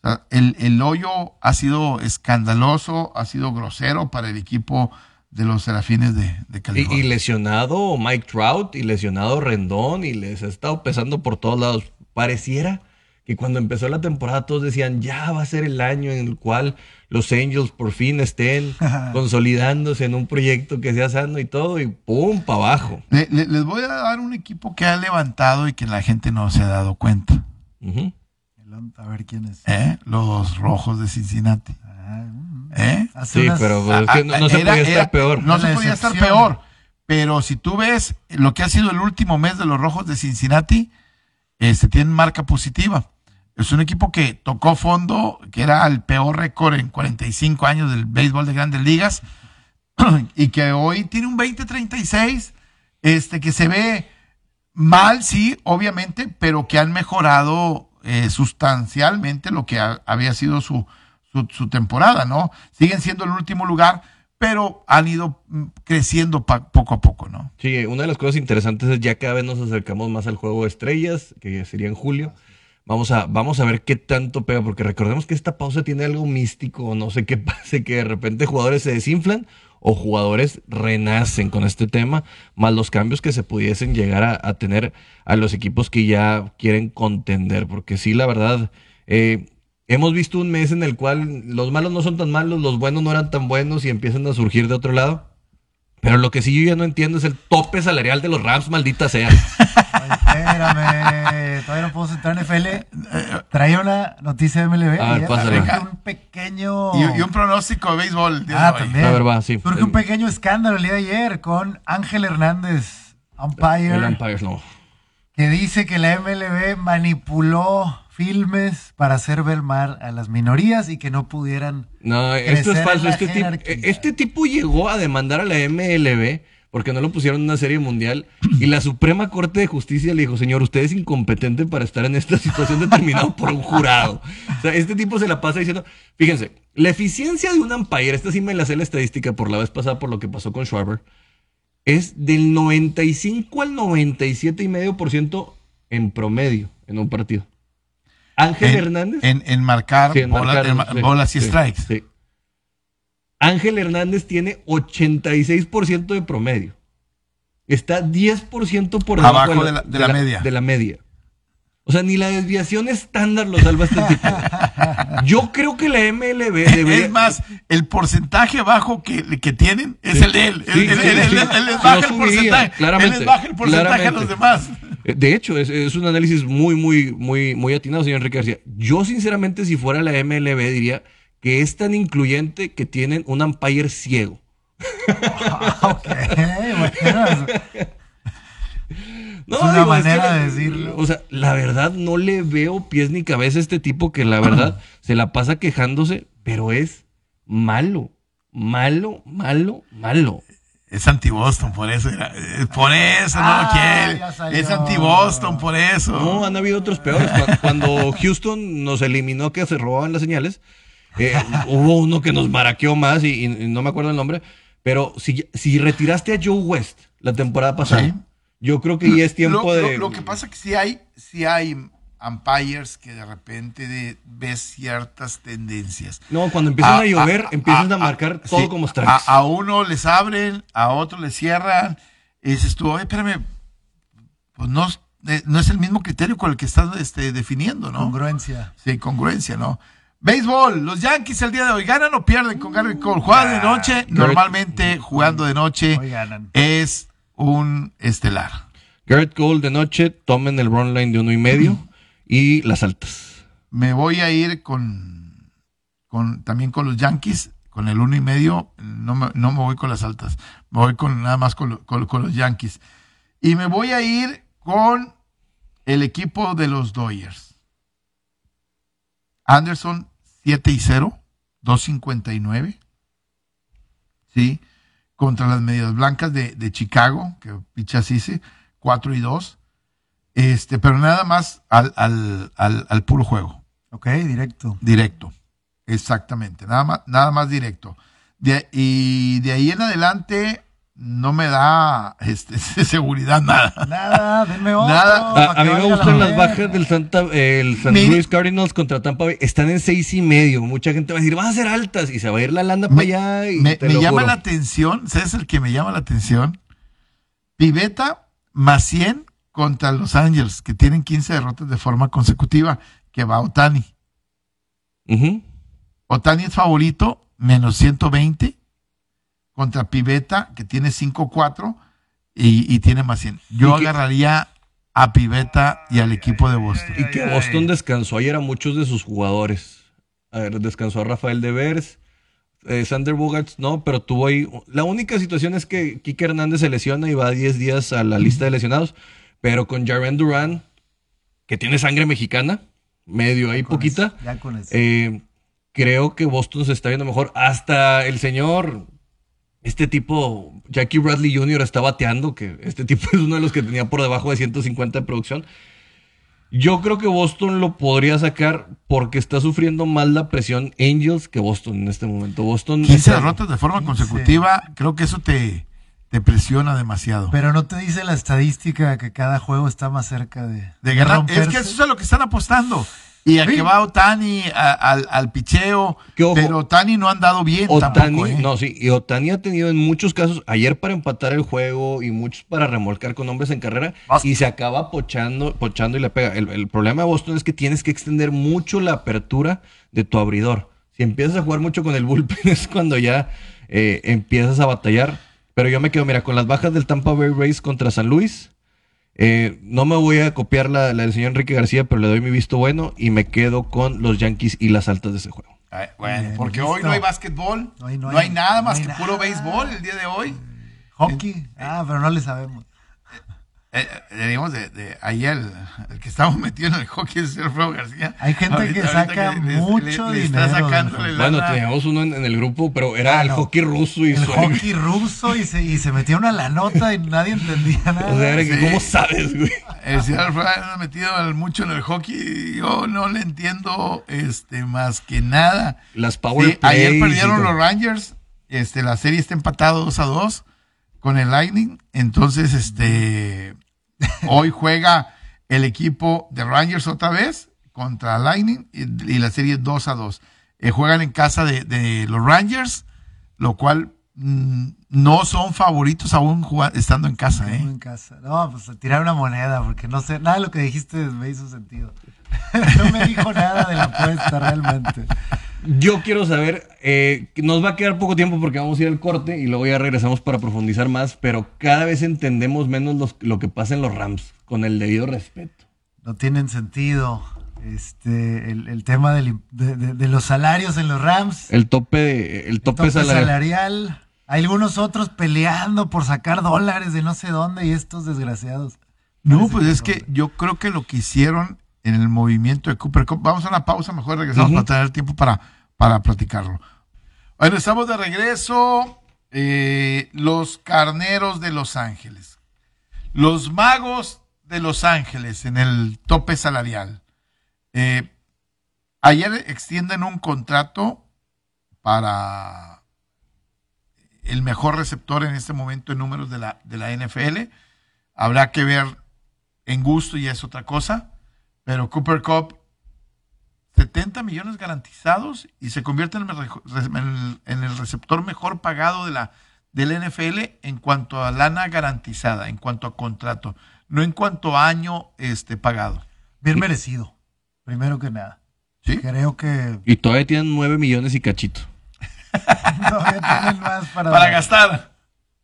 O sea, el, el hoyo ha sido escandaloso, ha sido grosero para el equipo de los Serafines de, California. y lesionado Mike Trout y lesionado Rendón y les ha estado pesando por todos lados. Pareciera que cuando empezó la temporada todos decían ya va a ser el año en el cual los Angels por fin estén consolidándose en un proyecto que sea sano y todo y pum, para abajo. Le- le- les voy a dar un equipo que ha levantado y que la gente no se ha dado cuenta. A ver quién es. ¿eh? Los rojos de Cincinnati. Ah, mm. ¿Eh? Hace Sí, unas- pero pues, es que no, no se Era- podía estar era- peor. No se podía estar peor. Pero si tú ves lo que ha sido el último mes de los rojos de Cincinnati, este tienen marca positiva. Es un equipo que tocó fondo, que era el peor récord en 45 años del béisbol de grandes ligas, y que hoy tiene un 20-36, este, que se ve mal, sí, obviamente, pero que han mejorado eh, sustancialmente lo que ha- había sido su, su, temporada, ¿no? Siguen siendo el último lugar, pero han ido mm, creciendo poco a poco, ¿no? Sí, una de las cosas interesantes es ya cada vez nos acercamos más al juego de estrellas, que sería en julio. Vamos a, vamos a ver qué tanto pega, porque recordemos que esta pausa tiene algo místico, no sé qué pase, que de repente jugadores se desinflan o jugadores renacen con este tema, más los cambios que se pudiesen llegar a, a tener a los equipos que ya quieren contender, porque sí, la verdad, eh, hemos visto un mes en el cual los malos no son tan malos, los buenos no eran tan buenos y empiezan a surgir de otro lado. Pero lo que sí yo ya no entiendo es el tope salarial de los Rams, maldita sea. Ay, espérame, todavía no puedo sentar en FL. Traía una noticia de MLB. A ver, pásale. un pequeño. Y, y un pronóstico de béisbol. Ah, hoy. también. A ver, va, sí. Surge un pequeño escándalo el día de ayer con Ángel Hernández, umpire, El Empires no. que dice que la MLB manipuló filmes para hacer ver mal a las minorías y que no pudieran. No, esto es falso. Este tipo, este tipo llegó a demandar a la MLB porque no lo pusieron en una serie mundial y la Suprema Corte de Justicia le dijo, señor, usted es incompetente para estar en esta situación determinada por un jurado. O sea, este tipo se la pasa diciendo, fíjense, la eficiencia de un umpire, esta sí me la sé la estadística por la vez pasada por lo que pasó con Schwarber, es del 95 al 97 y medio por ciento en promedio en un partido. Ángel En, Hernández. en, en marcar, Sí, en bola- marcar, en ma- sí, bolas y sí, strikes. sí. Ángel Hernández tiene 86% de promedio. Está 10% por debajo Abajo de la- de la media. De la media. O sea, ni la desviación estándar lo salva este tipo. Yo creo que la MLB debería... Es más, el porcentaje bajo que, que tienen es Sí. el de él. Él- les baja el porcentaje. claramente, Él les baja el porcentaje a los claramente. demás. De hecho, es, es un análisis muy, muy, muy, muy atinado, señor Enrique García. Yo, sinceramente, si fuera la MLB, diría que es tan incluyente que tienen un umpire ciego. ok, bueno, No, Es una digo, manera que, de decirlo. O sea, la verdad no le veo pies ni cabeza a este tipo que la verdad se la pasa quejándose, pero es malo, malo, malo, malo. Es anti-Boston, por eso. era- es por eso no Ah, lo quiere. ya salió. Es anti-Boston, por eso. No, han habido otros peores. Cu- Cuando Houston nos eliminó que se robaban las señales, eh, hubo uno que nos maraqueó más y, y no me acuerdo el nombre, pero si, si retiraste a Joe West la temporada pasada, Sí. yo creo que ya es tiempo lo, de... lo- lo que pasa que sí hay, sí hay umpires que de repente de- ves ciertas tendencias. No, cuando empiezan a, A- llover, a- empiezan a, a- marcar sí, todo como strikes. a uno les abren, a otro les cierran. Y dices tú, oye, espérame, pues no, es- eh, no es el mismo criterio con el que estás este, definiendo, ¿no? Congruencia. Sí, congruencia, ¿no? Béisbol, los Yankees el día de hoy ganan o pierden con Gary Cole. Juegan de noche, normalmente jugando de noche es un estelar. Garrett Cole de noche, tomen el run line de uno y medio y las altas. Me voy a ir con, con también con los Yankees, con el uno y medio. No me, no me voy con las altas, me voy con nada más con, con- los Yankees. Y me voy a ir con el equipo de los Dodgers. Anderson 7 y 0, 259. Sí, contra las medias blancas de, de Chicago, que picha Cisse, 4 y 2. Este, pero nada más al, al, al, al puro juego, Ok, directo. directo. Exactamente, nada más, nada más directo. De- y de ahí en adelante no me da este, seguridad nada. Nada, denme otro. Nada. A, mí me la gustan las bajas del Santa, eh, el San Mi- Luis Cardinals contra Tampa Bay. Están en seis y medio. Mucha gente va a decir, van a ser altas y se va a ir la landa para allá. Y me, te me lo llama juro. la atención, ¿sabes el que me llama la atención? Piveta más 100 contra Los Ángeles, que tienen 15 derrotas de forma consecutiva, que va Otani. Otani es favorito, menos 120, contra Piveta, que tiene 5-4 y, y tiene más 100. Yo agarraría a Piveta y al equipo de Boston. Y que Boston descansó ayer a muchos de sus jugadores. A ver, descansó a Rafael Devers, eh, Sander Bogarts, no, pero tuvo ahí. La única situación es que Kike Hernández se lesiona y va a 10 días a la lista de lesionados. Pero con Jaren Duran, que tiene sangre mexicana, medio ahí Con poquita, eso, ya con eso. eh, creo que Boston se está viendo mejor. Hasta el señor, este tipo, Jackie Bradley Jr. está bateando, que este tipo es uno de los que tenía por debajo de 150 de producción. Yo creo que Boston lo podría sacar porque está sufriendo más la presión Angels que Boston en este momento. Boston 15 está- derrotas de forma 15. consecutiva, creo que eso te, te presiona demasiado. Pero no te dice la estadística que cada juego está más cerca de, De ganar. Es que eso es a lo que están apostando. Y a Sí. que va Otani a- al, al picheo. Pero Otani no ha andado bien Otani, tampoco. ¿eh? no, sí, y Otani ha tenido en muchos casos, ayer para empatar el juego y muchos para remolcar con hombres en carrera, y se acaba pochando, pochando y le pega. El, el problema de Boston es que tienes que extender mucho la apertura de tu abridor. Si empiezas a jugar mucho con el bullpen es cuando ya eh, empiezas a batallar. Pero yo me quedo, mira, con las bajas del Tampa Bay Rays contra San Luis. eh, no me voy a copiar la, la del señor Enrique García, pero le doy mi visto bueno y me quedo con los Yankees y las altas de ese juego. Ay, bueno, Bien, porque listo. hoy no hay básquetbol. No hay- no no hay, hay- nada no más hay que nada. puro béisbol el día de hoy. Hockey. Ah, pero no le sabemos. Eh, eh, digamos, de, de ayer, el, el que estamos metidos en el hockey es el Alfredo García. Hay gente que saca mucho dinero Está del sacándole hockey. Bueno, lana. teníamos uno en, en el grupo, pero era Ah, el no. hockey ruso y El su- hockey ruso y se, y se metía una la nota y nadie entendía nada. O sea, era que, Sí. ¿cómo sabes, güey? El señor Alfredo anda metido mucho en el hockey y yo no le entiendo este más que nada. Las power Sí, ayer perdieron los Rangers. Este, la serie está empatada 2 a 2 con el Lightning. Entonces, este, hoy juega el equipo de Rangers otra vez contra Lightning y, y la serie es 2 a 2. Eh, juegan en casa de, de los Rangers, lo cual mm, no son favoritos aún jugando- estando en casa. ¿eh? en casa. No, pues tirar una moneda, porque no sé, nada de lo que dijiste me hizo sentido. no me dijo nada de la apuesta realmente. Yo quiero saber, eh, nos va a quedar poco tiempo porque vamos a ir al corte y luego ya regresamos para profundizar más, pero cada vez entendemos menos los- lo que pasa en los Rams, con el debido respeto. No tienen sentido. Este, el, el tema del de, de- de los salarios en los Rams. El tope, el tope, tope salarial. salarial. Hay algunos otros peleando por sacar dólares de no sé dónde y estos desgraciados. No, pues es que yo creo que lo que hicieron en el movimiento de Cooper Cup, vamos a una pausa, mejor regresamos para tener tiempo para, para platicarlo. Bueno, estamos de regreso. eh, los carneros de Los Ángeles. Los magos de Los Ángeles en el tope salarial. Eh, ayer extienden un contrato para el mejor receptor en este momento en números de la, de la NFL. Habrá que ver en gusto y es otra cosa, Pero Cooper Cup, 70 millones garantizados y se convierte en el, en receptor mejor pagado de la, del NFL en cuanto a lana garantizada, en cuanto a contrato, no en cuanto a año este, pagado. Bien merecido, primero que nada. ¿Sí? Creo que Y todavía tienen 9 millones y cachito. todavía tienen más para, Para gastar,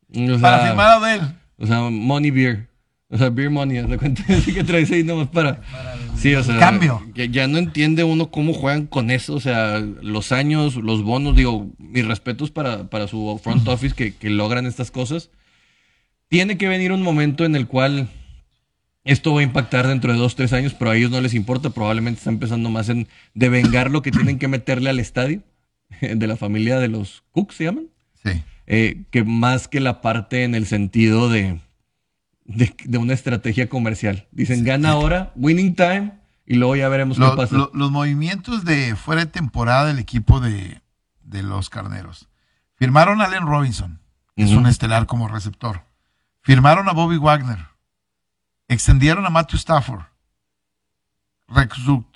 O para firmar a Odell. O sea, money beer. O sea, beer money, haz de cuenta así que traes ahí nomás para... Sí, o sea, cambio. Ya, ya no entiende uno cómo juegan con eso, o sea, los años, los bonos, digo, mis respetos para, para su front office que, que logran estas cosas. Tiene que venir un momento en el cual esto va a impactar dentro de dos, tres años, pero a ellos no les importa, probablemente están pensando más en devengar lo que tienen que meterle al estadio de la familia de los Cooks, ¿se llaman? Sí. eh, que más que la parte en el sentido de, de, de una estrategia comercial. Dicen, gana ahora, winning time, y luego ya veremos qué pasa. lo- los movimientos de fuera de temporada del equipo de, de los carneros. Firmaron a Allen Robinson, que es un estelar como receptor. Firmaron a Bobby Wagner. Extendieron a Matthew Stafford.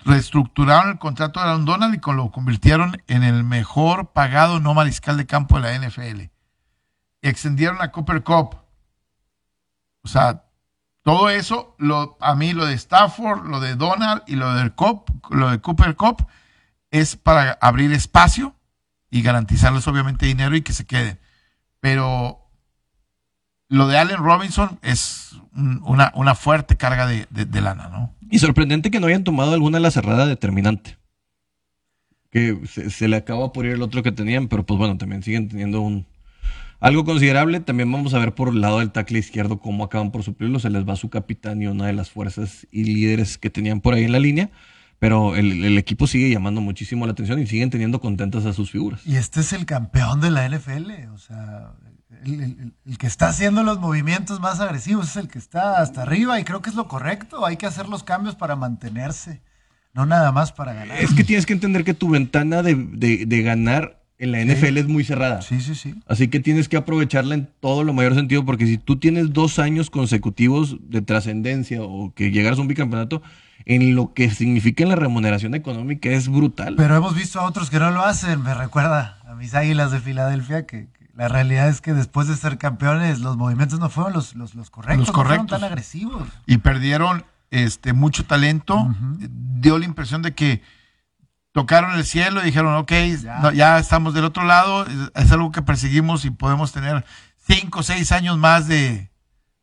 Reestructuraron el contrato de Aaron Donald y lo convirtieron en el mejor pagado no mariscal de campo de la NFL. Extendieron a Cooper Cup. O sea, todo eso, lo, a mí lo de Stafford, lo de Donald y lo del Cop, lo de Cooper Cup, es para abrir espacio y garantizarles obviamente dinero y que se queden. Pero lo de Allen Robinson es un- una, una fuerte carga de, de- de lana, ¿no? Y sorprendente que no hayan tomado alguna de la cerrada determinante. Que se, se le acaba por ir el otro que tenían, pero pues bueno, también siguen teniendo un algo considerable. También vamos a ver por el lado del tackle izquierdo cómo acaban por suplirlo. Se les va su capitán y una de las fuerzas y líderes que tenían por ahí en la línea. Pero el, el equipo sigue llamando muchísimo la atención y siguen teniendo contentas a sus figuras. Y este es el campeón de la NFL, o sea, el, el- el que está haciendo los movimientos más agresivos es el que está hasta arriba y creo que es lo correcto. Hay que hacer los cambios para mantenerse, no nada más para ganar. Es que tienes que entender que tu ventana de, de- de ganar en la NFL es muy cerrada. Sí, sí, sí. Así que tienes que aprovecharla en todo lo mayor sentido, porque si tú tienes dos años consecutivos de trascendencia o que llegaras a un bicampeonato, en lo que significa en la remuneración económica es brutal. Pero hemos visto a otros que no lo hacen. Me recuerda a mis águilas de Filadelfia que, que la realidad es que después de ser campeones los movimientos no fueron los, los, los correctos, Los no fueron correctos. tan agresivos. Y perdieron este, mucho talento. Dio la impresión de que tocaron el cielo y dijeron, ok, Ya. no, ya estamos del otro lado, es, algo que perseguimos y podemos tener cinco o seis años más de,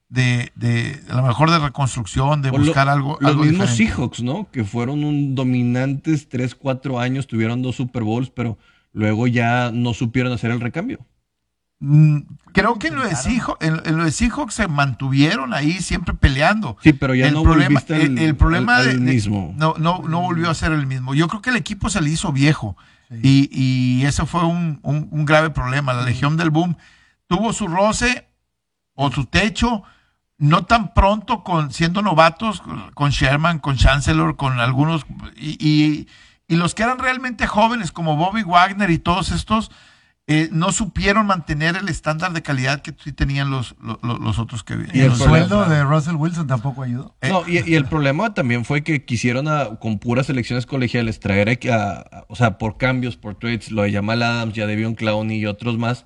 de, de, a lo mejor de reconstrucción, de O lo- buscar algo. Los algo mismos diferente. Seahawks, ¿no? Que fueron un dominantes 3, 4 años, tuvieron dos Super Bowls, pero luego ya no supieron hacer el recambio. Mm, Creo que en lo, de Intentaron. Seahawks, en, en lo de Seahawks se mantuvieron ahí siempre peleando. Sí, pero ya el no problema, volviste al, el, el problema al- al de- de- mismo. no, no, no volvió a ser el mismo. Yo creo que el equipo se le hizo viejo Sí. y, y eso fue un, un- un grave problema. La Legión del Boom tuvo su roce o su techo, no tan pronto con siendo novatos, con- con Sherman, con Chancellor, con algunos, y, y- y los que eran realmente jóvenes como Bobby Wagner y todos estos, eh, no supieron mantener el estándar de calidad que sí tenían los, los, los otros que Y Y el, sueldo de Russell Wilson tampoco ayudó. Eh, No, y, y el problema también fue que quisieron a- con puras elecciones colegiales traer a, a- o sea, por cambios, por trades, lo de Jamal Adams, ya Devion Clowney y otros más.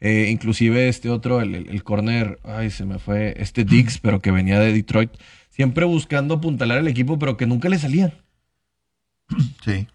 Eh, inclusive este otro, el, el, el corner, ay, se me fue, este Dix, pero que venía de Detroit, siempre buscando apuntalar el equipo, pero que nunca le salían. Sí.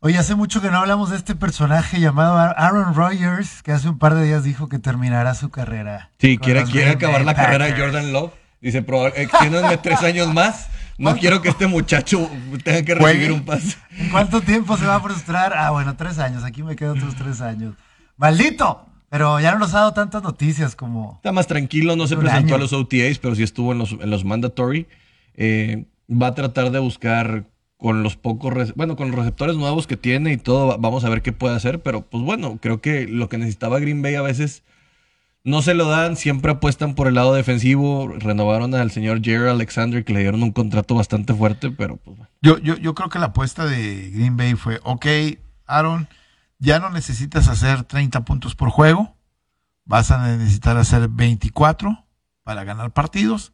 Oye, hace mucho que no hablamos de este personaje llamado Aaron Rodgers, que hace un par de días dijo que terminará su carrera. Sí, quiere, quiere acabar la carrera de. Jordan Love. Dice, "Proba- extiéndanme tres años más. No quiero que este muchacho tenga que recibir un pase. ¿En cuánto tiempo se va a frustrar? Ah, bueno, tres años. Aquí me quedo otros tres años. ¡Maldito! Pero ya no nos ha dado tantas noticias como... Está más tranquilo, no se presentó año. a los OTAs, pero sí estuvo en los, en los mandatory. Eh, va a tratar de buscar con los pocos, bueno, con los receptores nuevos que tiene y todo, va- vamos a ver qué puede hacer, pero pues bueno, creo que lo que necesitaba Green Bay a veces no se lo dan, siempre apuestan por el lado defensivo, renovaron al señor Jerry Alexander que le dieron un contrato bastante fuerte, pero pues bueno. Yo, yo, yo creo que la apuesta de Green Bay fue, ok, Aaron, ya no necesitas hacer 30 puntos por juego, vas a necesitar hacer 24 para ganar partidos.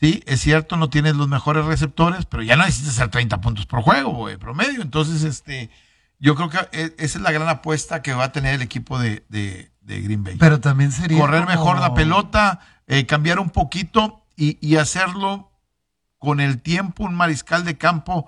Sí, es cierto, no tienes los mejores receptores, pero ya no necesitas hacer 30 puntos por juego, güey, promedio. Entonces, este, yo creo que e- esa es la gran apuesta que va a tener el equipo de, de- de Green Bay. Pero también sería. Correr como- mejor la pelota, eh, cambiar un poquito y, y hacerlo con el tiempo, un mariscal de campo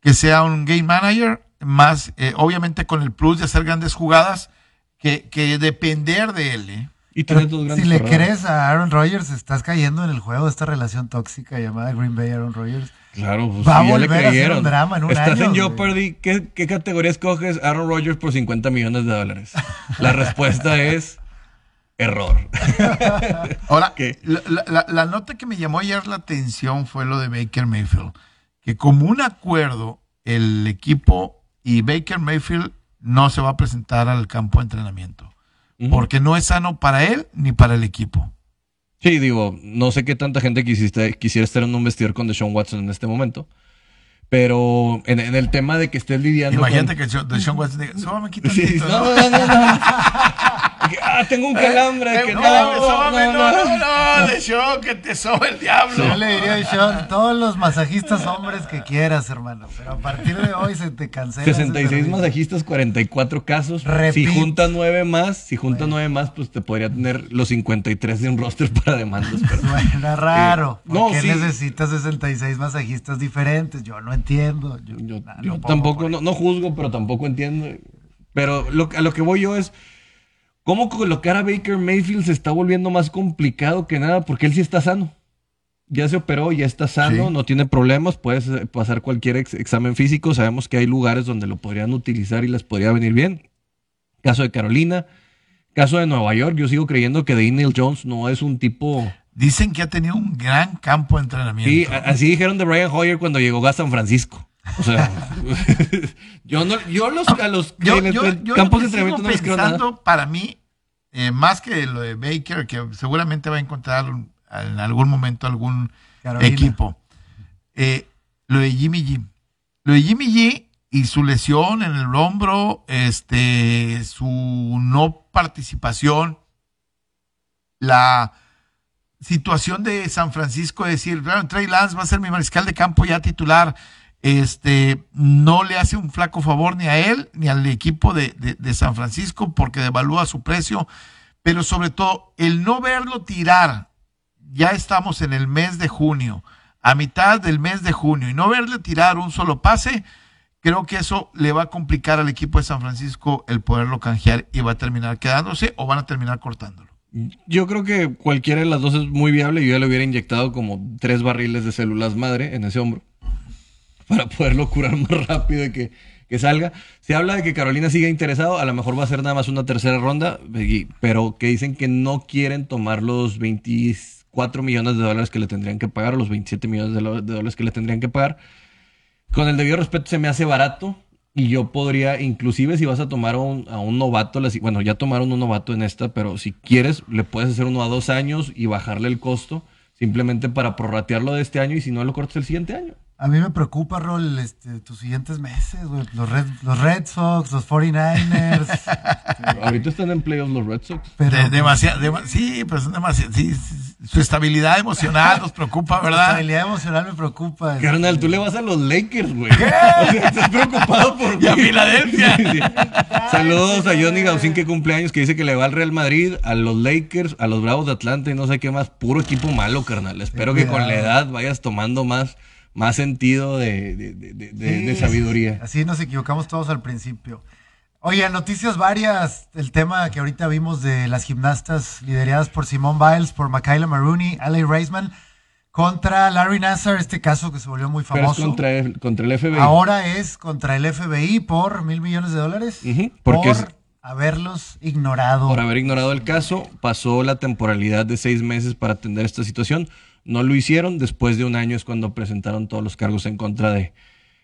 que sea un game manager, más eh, obviamente con el plus de hacer grandes jugadas, que, que depender de él. ¿eh? Y tiene dos grandes si le crees a Aaron Rodgers, estás cayendo en el juego de esta relación tóxica llamada Green Bay Aaron Rodgers. Claro, pues Va a ya le volver a ser creyeron. un drama en un Estás año, en. Jeopardy. ¿Qué, ¿Qué categoría escoges Aaron Rodgers por 50 millones de dólares? La respuesta es error. Ahora, la- la nota que me llamó ayer la atención fue lo de Baker Mayfield, que como un acuerdo, el equipo y Baker Mayfield no se va a presentar al campo de entrenamiento, Porque no es sano para él ni para el equipo. Sí, digo, no sé qué tanta gente quisiste, quisiera estar en un vestidor con Deshaun Watson en este momento. Pero en, en el tema de que estés lidiando Imagínate con... que Deshaun Watson diga, aquí Sí, no, ¿no? no, no, ah, tengo un calambre. que Eh, no, no, no, no, no, no. no, no, Deshaun, que te sobe el diablo. Yo le diría a Sean, todos los masajistas hombres que quieras, hermano. Pero a partir de hoy se te cancela. ese 66 servicio. masajistas, 44 casos. Repeat. Si junta 9 más, si junta 9 más, pues te podría tener los 53 de un roster para demandas. Pero... Suena raro. Eh, ¿Por no, qué sí. necesitas 66 masajistas diferentes? Yo no entiendo. Yo, Yo, nah, yo no pongo tampoco, no, no juzgo, pero tampoco entiendo. Pero lo, a lo que voy yo es, ¿cómo colocar a Baker Mayfield se está volviendo más complicado que nada? Porque él sí está sano. Ya se operó, ya está sano, Sí. no tiene problemas, puedes pasar cualquier ex- examen físico. Sabemos que hay lugares donde lo podrían utilizar y les podría venir bien. Caso de Carolina, caso de Nueva York, yo sigo creyendo que Daniel Jones no es un tipo... Dicen que ha tenido un gran campo de entrenamiento. Sí, así dijeron de Brian Hoyer cuando llegó a San Francisco. O sea, yo no, yo los, a los yo, yo- yo campos de lo que sigo entrenamiento no les creo nada. para mí, eh, más que lo de Baker, que seguramente va a encontrar en algún momento algún Carolina. equipo, eh, lo de Jimmy G. Lo de Jimmy G y su lesión en el hombro, este, su no participación, la situación de San Francisco de decir, bueno, Trey Lance va a ser mi mariscal de campo ya titular, este, no le hace un flaco favor ni a él ni al equipo de, San Francisco porque devalúa su precio, pero sobre todo el no verlo tirar, ya estamos en el mes de junio, a mitad del mes de junio, y no verle tirar un solo pase, creo que eso le va a complicar al equipo de San Francisco el poderlo canjear y va a terminar quedándose o van a terminar cortándolo. Yo creo que cualquiera de las dos es muy viable. Yo ya le hubiera inyectado como tres barriles de células madre en ese hombro para poderlo curar más rápido y que, que salga. Se habla de que Carolina siga interesado, a lo mejor va a ser nada más una tercera ronda, pero que dicen que no quieren tomar los 24 millones de dólares que le tendrían que pagar, o los 27 millones de, dólares que le tendrían que pagar. Con el debido respeto se me hace barato y yo podría, inclusive si vas a tomar un, a un novato, bueno, ya tomaron un novato en esta, pero si quieres, le puedes hacer uno a dos años y bajarle el costo simplemente para prorratearlo de este año y si no lo cortas el siguiente año. A mí me preocupa, Rol, este, tus siguientes meses, güey. Los Red, los Red Sox, los 49ers. este, Ahorita están en playoffs los Red Sox. pero De- demasiado, dema- sí, pues son demasiado, sí, sí, su estabilidad emocional nos preocupa, ¿verdad? estabilidad emocional me preocupa. este. Carnal, tú le vas a los Lakers, güey. O sea, estás preocupado por Y a. Filadelfia. Sí, sí. Saludos a Johnny Gaussin que cumpleaños, que dice que le va al Real Madrid, a los Lakers, a los Bravos de Atlanta y no sé qué más. Puro equipo malo, carnal. Espero que con la edad vayas tomando más, más sentido de, de- de- de- sabiduría. Así nos equivocamos todos al principio. Oye, noticias varias. El tema que ahorita vimos de las gimnastas lideradas por Simone Biles, por Michaela Maroney, Ali Reisman, contra Larry Nassar, este caso que se volvió muy Pero es famoso. contra el, contra el FBI. Ahora es contra el FBI por mil millones de dólares. Ujú, porque por es- haberlos ignorado. Por haber ignorado el caso, pasó la temporalidad de seis meses para atender esta situación. No lo hicieron. Después de un año es cuando presentaron todos los cargos en contra de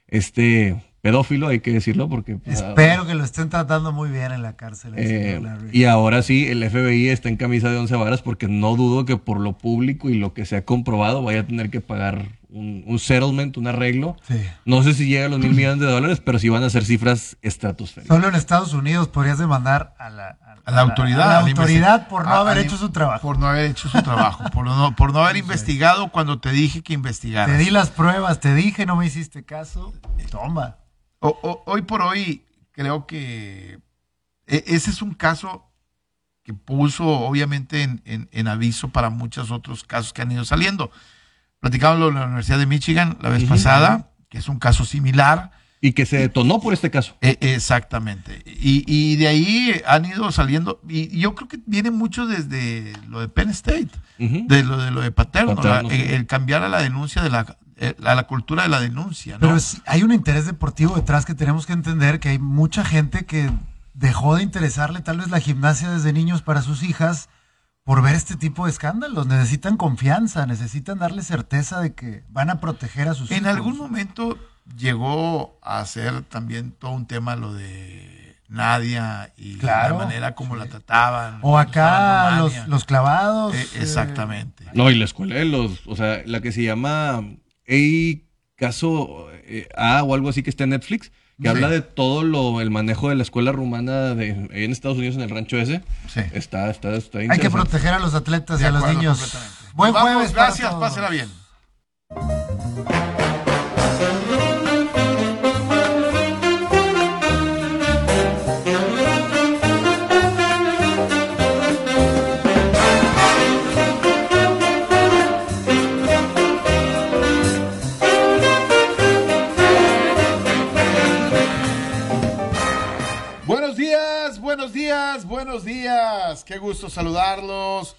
este pedófilo, hay que decirlo, porque... pues, Espero que lo estén tratando muy bien en la cárcel. el Eh, y ahora sí, el FBI está en camisa de once varas porque no dudo que por lo público y lo que se ha comprobado vaya a tener que pagar un, un settlement, un arreglo. Sí. No sé si llega a los mil millones de dólares, pero sí van a ser cifras estratosféricas. Solo en Estados Unidos podrías demandar a la, A la autoridad. a la autoridad por no a- haber hecho su trabajo. Por no haber hecho su trabajo. por, no, por no haber investigado cuando te dije que investigaras. Te di las pruebas, te dije, no me hiciste caso. Toma. O- o- hoy por hoy, creo que e- ese es un caso que puso obviamente en, en- en aviso para muchos otros casos que han ido saliendo. Platicábamos de la Universidad de Michigan la vez pasada, que es un caso similar. Y que se detonó por este caso. E- exactamente. Y, y de ahí han ido saliendo, y yo creo que viene mucho desde lo de Penn State, Ujú. de lo de, lo de Paterno, Paterno, la- sí. el, cambiar a la denuncia de la, eh, a la cultura de la denuncia. ¿no? Pero hay un interés deportivo detrás que tenemos que entender que hay mucha gente que dejó de interesarle tal vez la gimnasia desde niños para sus hijas por ver este tipo de escándalos. Necesitan confianza, necesitan darle certeza de que van a proteger a sus En hijos. algún momento llegó a ser también todo un tema lo de Nadia y Claro, la manera como la trataban. O acá los, los clavados. Eh, eh, exactamente. No, y la escuela de los, o sea, la que se llama A caso eh, A o algo así que está en Netflix, que Sí. habla de todo lo, el manejo de la escuela rumana de, en Estados Unidos, en el rancho ese. Sí. Está, está, está hay que proteger a los atletas y a los niños. Buen Vamos, jueves. gracias, pásela bien. Buenos días. Qué gusto saludarlos.